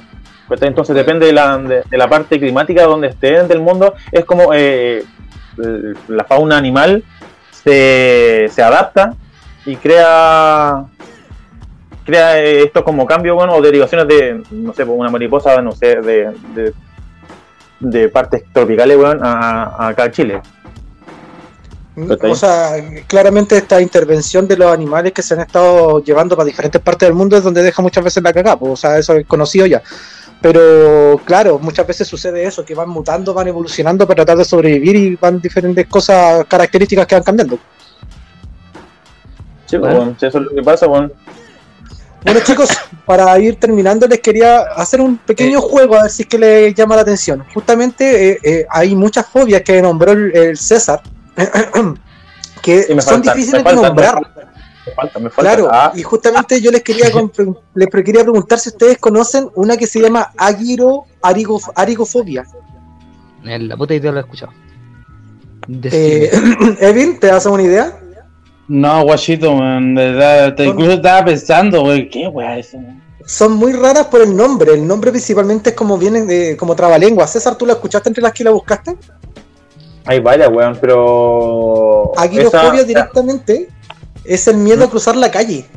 Entonces depende de la, de, la parte climática donde estén del mundo. Es como eh, eh, la fauna animal se, se adapta y crea crea eh, esto como cambio bueno o derivaciones de no sé pues, una mariposa no sé de, de, partes tropicales a, a acá a Chile O sea, claramente esta intervención de los animales que se han estado llevando para diferentes partes del mundo es donde deja muchas veces la cagada, pues, o sea, eso es conocido ya. Pero claro, muchas veces sucede eso, que van mutando, van evolucionando para tratar de sobrevivir y van diferentes cosas, características que van cambiando. Sí, pues, bueno, si eso es lo que pasa, bueno. Bueno chicos, para ir terminando les quería hacer un pequeño juego a ver si es que les llama la atención. Justamente eh, eh, hay muchas fobias que nombró el, el César que Sí, son falta, difíciles de nombrar. Me falta, me falta. Claro, Ah, y justamente yo les quería les quería preguntar si ustedes conocen una que se llama Agiro arigo, arigofobia. En la puta idea lo he escuchado. Eh, Evin, ¿te das una idea? No, guachito, man. de verdad, te- incluso estaba pensando, güey, ¿qué weá es eso? man? Son muy raras por el nombre. El nombre principalmente es como viene de como trabalengua. César, ¿tú la escuchaste entre las que la buscaste? Hay varias, weón, pero. Agirofobia esa- directamente es el miedo a cruzar la calle.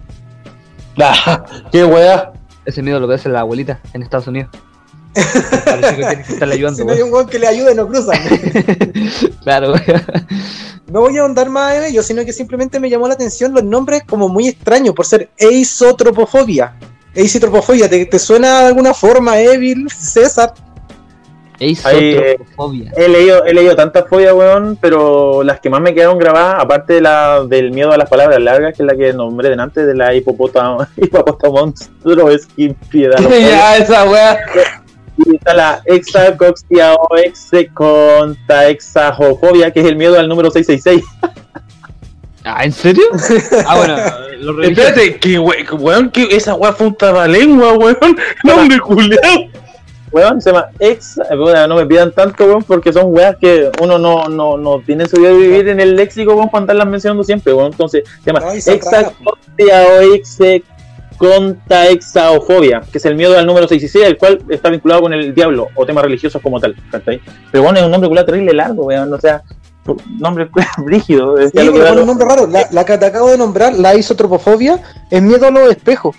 Ah, ¿Qué weá? Ese miedo lo que hace la abuelita en Estados Unidos. Parece que tiene que estarle ayudando, Si no hay un weón que le ayude, no cruzan. Claro, weón. No voy a ahondar más en ello, sino que simplemente me llamó la atención los nombres como muy extraños por ser eisotropofobia. Eisotropofobia, ¿te, te suena de alguna forma, Evil, César? Eisotropofobia. He leído, he leído tantas fobias, weón, pero las que más me quedaron grabadas, aparte de la, del miedo a las palabras largas, que es la que nombré delante, de la hipopótamo, hipopótamonstruo es que piedad. ya, esa weá. Y está la hexacoxiaoexecontaexajofobia, que es el miedo al número 666. Ah, ¿en serio? Ah, bueno, lo. Espérate, que we- weón, que esa weá fue un trabalengua, weón. Nombre culiao. Weón, se llama exa, bueno, no me pidan tanto, weón, porque son weas que uno no, no, no tiene su vida de vivir en el léxico, weón, para andarlas mencionando siempre, weón. Entonces, se llama Ay, son raras, hexacoxiaoexecontaexaofobia, que es el miedo al número 66, el cual está vinculado con el diablo o temas religiosos como tal, ¿cachai? Pero bueno, es un nombre culiao terrible largo, weón, o sea, nombre rígido. Sí, que pero un nombre raro. La, la que te acabo de nombrar, la isotropofobia, es miedo a los espejos.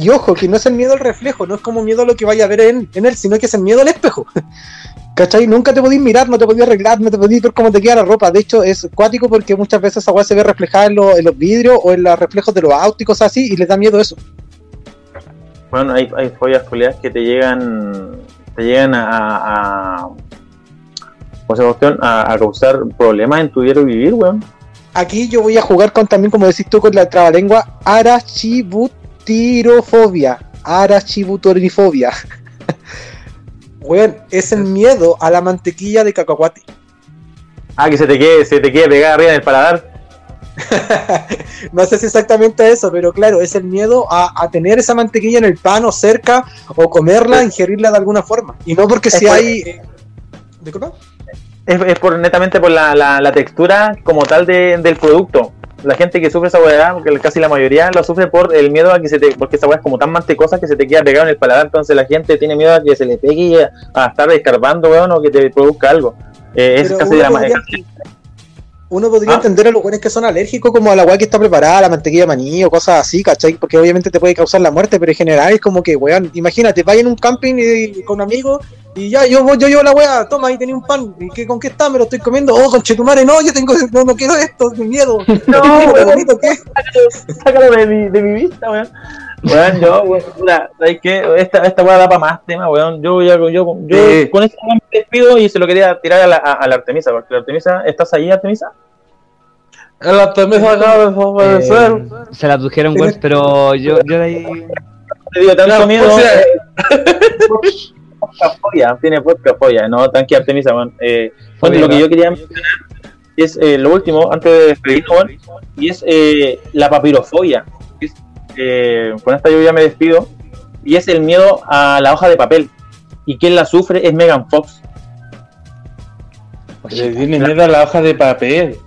Y ojo, que no es el miedo al reflejo, no es como miedo a lo que vaya a ver en, en él, sino que es el miedo al espejo. ¿Cachai? Nunca te podís mirar, no te podís arreglar, no te podís ver cómo te queda la ropa. De hecho, es cuático porque muchas veces esa weá se ve reflejada en, lo- en los vidrios o en los reflejos de los autos y cosas así, y les da miedo eso. Bueno, hay, hay culiadas que te llegan, te llegan a, a, o sea, cuestión, a, a causar problemas en tu diario vivir, weón. Aquí yo voy a jugar con también, como decís tú, con la trabalengua, arachibutirofobia. Arachibutirofobia. Weón, es el miedo a la mantequilla de cacahuate. Ah, que se te quede, se te quede pegada arriba en el paladar. No sé si exactamente eso, pero claro, es el miedo a, a tener esa mantequilla en el pan o cerca, o comerla, ingerirla de alguna forma. Y no porque si por- hay. eh, ¿Disculpa? Es, es por, netamente por la, la, la textura como tal de- del producto. La gente que sufre esa weá, porque casi la mayoría lo sufre por el miedo a que se te, porque esa weá es como tan mantecosa que se te queda pegado en el paladar, entonces la gente tiene miedo a que se le pegue y a, a estar escarbando, weón, o que te produzca algo. Eh, es casi uno la ma- podría- casi- Uno podría Ah. entender a los buenos que son alérgicos como a la weá que está preparada, la mantequilla de maní o cosas así, ¿cachai? Porque obviamente te puede causar la muerte, pero en general es como que, weón, imagínate, vaya en un camping y, con amigos y ya, yo, voy- yo llevo la weá, toma, ahí tenía un pan, ¿y qué, con qué está? Me lo estoy comiendo, oh, conchetumare, no, yo tengo, no, no quiero esto, mi miedo. No, Qué weón. bonito que es. sácalo de mi, de mi vista, weón. Weón, yo, weón, puta, ¿sabes qué? Esta, esta weá da para más tema, weón. Yo, ya, yo, yo, Sí. con esto me despido y se lo quería tirar a la, a, a la Artemisa, porque la Artemisa, ¿estás ahí, Artemisa? El Artemisa acaba de. Eh, se la abdujeron, weón, pero yo, yo de ahí. Te digo, tanto miedo. pues, ya. podcast folla, tiene podcast folla, no, tranqui Artemisa, weón. Eh, bueno, lo que yo quería mencionar es eh, lo último, antes de despedirnos, weón, y es eh, la papirofobia. Es, eh, con esta yo ya me despido, y es el miedo a la hoja de papel. Y quien la sufre es Megan Fox. Le tiene miedo a la hoja de papel.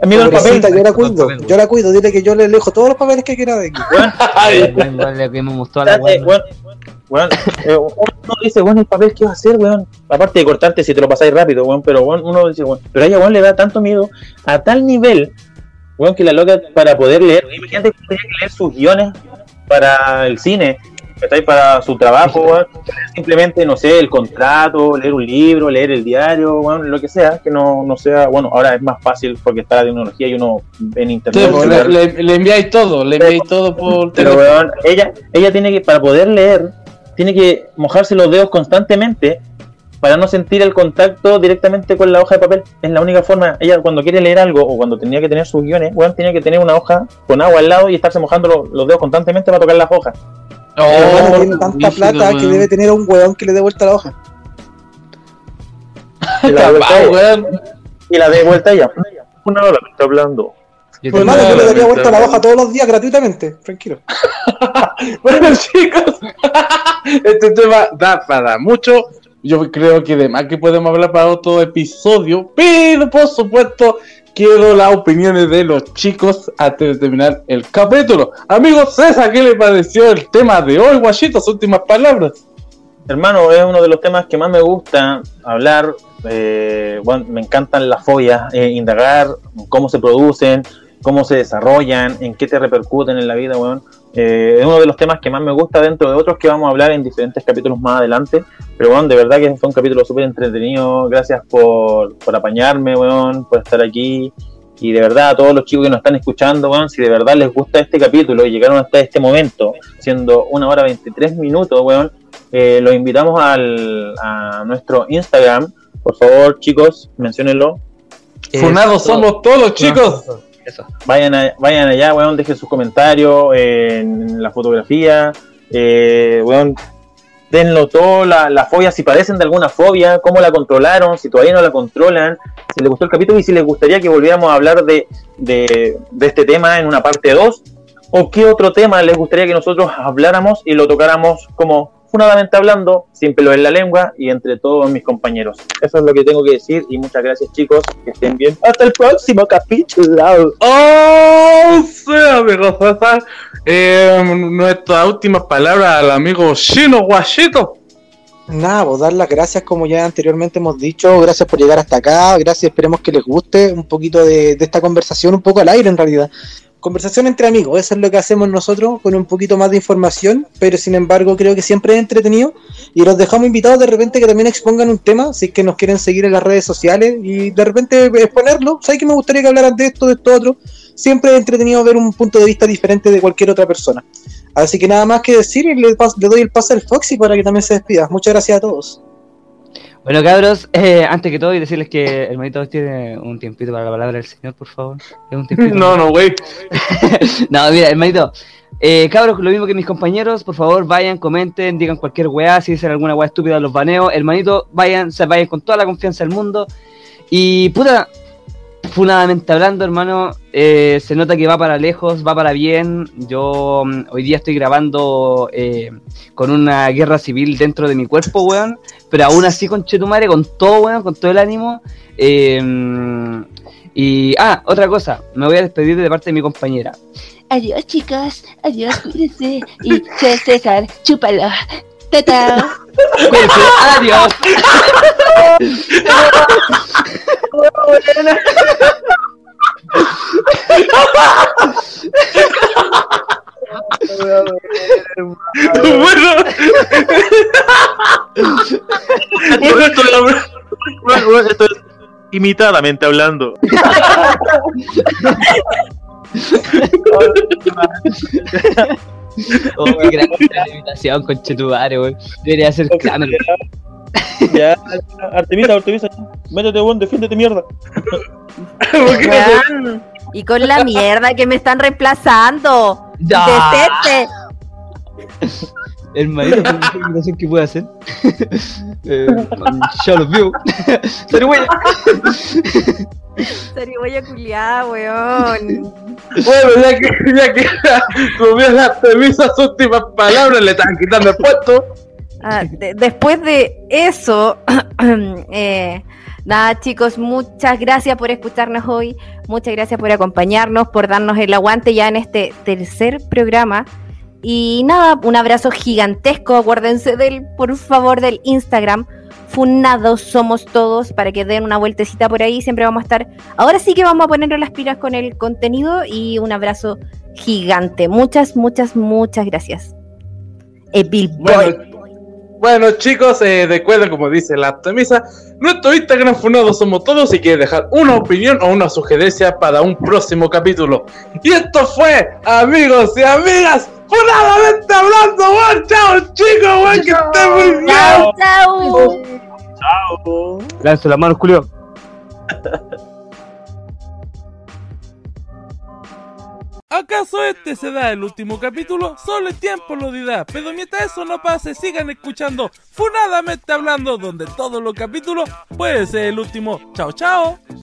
El miedo al papel. Yo la cuido, yo la cuido, dile que yo le alejo todos los papeles que quiera de aquí. Eh, uno dice, bueno, el papel, ¿qué va a hacer, weón? Aparte de cortarte si te lo pasáis rápido, weón, pero weón, uno dice, weón, pero a ella, weón, le da tanto miedo a tal nivel, que la loca para poder leer, imagínate que tenía que leer sus guiones para el cine. Para su trabajo. Simplemente, no sé, el contrato, leer un libro, leer el diario, weón, lo que sea, que no, no sea, bueno, ahora es más fácil porque está la tecnología y uno en internet. pues, le, le- le enviáis todo, le enviáis todo por Pero, weón, ella, ella tiene que, para poder leer, tiene que mojarse los dedos constantemente para no sentir el contacto directamente con la hoja de papel. Es la única forma. Ella, cuando quiere leer algo o cuando tenía que tener sus guiones, weón, tenía que tener una hoja con agua al lado y estarse mojando lo- los dedos constantemente para tocar las hojas. Hermano tiene tanta plata que debe tener a un weón que le dé vuelta la hoja. Y la, de vuelta Capaz, ella. weón. y la de vuelta ella. Una hora me está hablando. Yo Pues hermano, yo le daría vuelta la weón. hoja todos los días gratuitamente, tranquilo. Bueno, chicos, este tema da para mucho. Yo creo que de más que podemos hablar para otro episodio, pero por supuesto quiero las opiniones de los chicos antes de terminar el capítulo. Amigo César, ¿qué le pareció el tema de hoy, guachito? Sus últimas palabras. Hermano, es uno de los temas que más me gusta hablar. eh, bueno, me encantan las fobias, eh, indagar cómo se producen, cómo se desarrollan, en qué te repercuten en la vida, weón. Eh, es uno de los temas que más me gusta dentro de otros que vamos a hablar en diferentes capítulos más adelante. Pero bueno, de verdad que fue un capítulo súper entretenido. Gracias por, por apañarme, weón, por estar aquí. Y de verdad a todos los chicos que nos están escuchando, weón, si de verdad les gusta este capítulo y llegaron hasta este momento, siendo una hora 23 minutos, weón, eh, los invitamos al, a nuestro Instagram. Por favor, chicos, menciónenlo. Funados somos todos, chicos. Eso. Vayan, a- vayan allá, weón, dejen sus comentarios en la fotografía. Eh, weón, denlo todo, la, la fobia, si padecen de alguna fobia, cómo la controlaron, si todavía no la controlan, si les gustó el capítulo y si les gustaría que volviéramos a hablar de, de, de este tema en una parte 2, o qué otro tema les gustaría que nosotros habláramos y lo tocáramos como fundamentalmente hablando, sin pelo en la lengua y entre todos mis compañeros. Eso es lo que tengo que decir y muchas gracias chicos, que estén bien. Hasta el próximo capítulo. ¡Oh! Sí, amigo César. Eh, nuestras últimas palabras al amigo Chino Guachito. Nada, pues dar las gracias como ya anteriormente hemos dicho, gracias por llegar hasta acá, gracias, esperemos que les guste un poquito de, de esta conversación, un poco al aire en realidad. Conversación entre amigos, eso es lo que hacemos nosotros con un poquito más de información, pero sin embargo creo que siempre es entretenido y los dejamos invitados de repente que también expongan un tema, si es que nos quieren seguir en las redes sociales y de repente exponerlo, ¿sabes que me gustaría que hablaran de esto, de esto, otro? Siempre es entretenido ver un punto de vista diferente de cualquier otra persona. Así que nada más que decir y le, le doy el pase al Foxy para que también se despida. Muchas gracias a todos. Bueno, cabros, eh, antes que todo, y decirles que el hermanito tiene un tiempito para la palabra del Señor, por favor. Un. No, no, güey. No, mira, hermanito. Eh, cabros, lo mismo que mis compañeros, por favor, vayan, comenten, digan cualquier weá, si dicen alguna weá estúpida, los baneo. Hermanito, vayan, se vayan con toda la confianza del mundo. Y puta, funadamente hablando, hermano, eh, se nota que va para lejos, va para bien. Yo mm, hoy día estoy grabando eh, con una guerra civil dentro de mi cuerpo, weón. Pero aún así, con Chetumare, con todo, weón, con todo el ánimo. Eh, y, ah, otra cosa, me voy a despedir de parte de mi compañera. Adiós, chicos. Adiós, cuídense. Y César, chúpalo. Tata. Cuídense, adiós. bueno. bueno, esto es- Bueno, bueno, esto es imitadamente hablando. Oh, gran la invitación con Chetumare, weón. Debería ser Kramer. Ya, Artemisa, Artemisa, métete, weón, defiéndete mierda. Weón, Y con la mierda que me están reemplazando. Ya. ¿Cuál es la invitación que puede hacer? eh, of You. Pero bueno. Zarigüeya culiada, weón. Bueno, ya que, ya que subió la Artemisa sus últimas palabras, le estaban quitando el puesto. Ah, de- después de eso, eh, nada chicos, muchas gracias por escucharnos hoy, muchas gracias por acompañarnos, por darnos el aguante ya en este tercer programa. Y nada, un abrazo gigantesco, acuérdense del, por favor, del Instagram, Funados Somos Todos, para que den una vueltecita por ahí, siempre vamos a estar, ahora sí que vamos a ponernos las pilas con el contenido y un abrazo gigante. Muchas, muchas, muchas gracias. Evil Bueno, bueno, chicos, eh, recuerden, como dice la Artemisa, nuestro Instagram Funado somos todos. Si quieren dejar una opinión o una sugerencia para un próximo capítulo. Y esto fue, amigos y amigas, Funadamente hablando. weón. Chao, chicos, weón, que estén muy bien. Chao, chao. Chao. Lanzo la mano, Julio. ¿Acaso este será el último capítulo? Solo el tiempo lo dirá. Pero mientras eso no pase, sigan escuchando Funadamente Hablando, donde todos los capítulos puede ser el último. Chao, chao.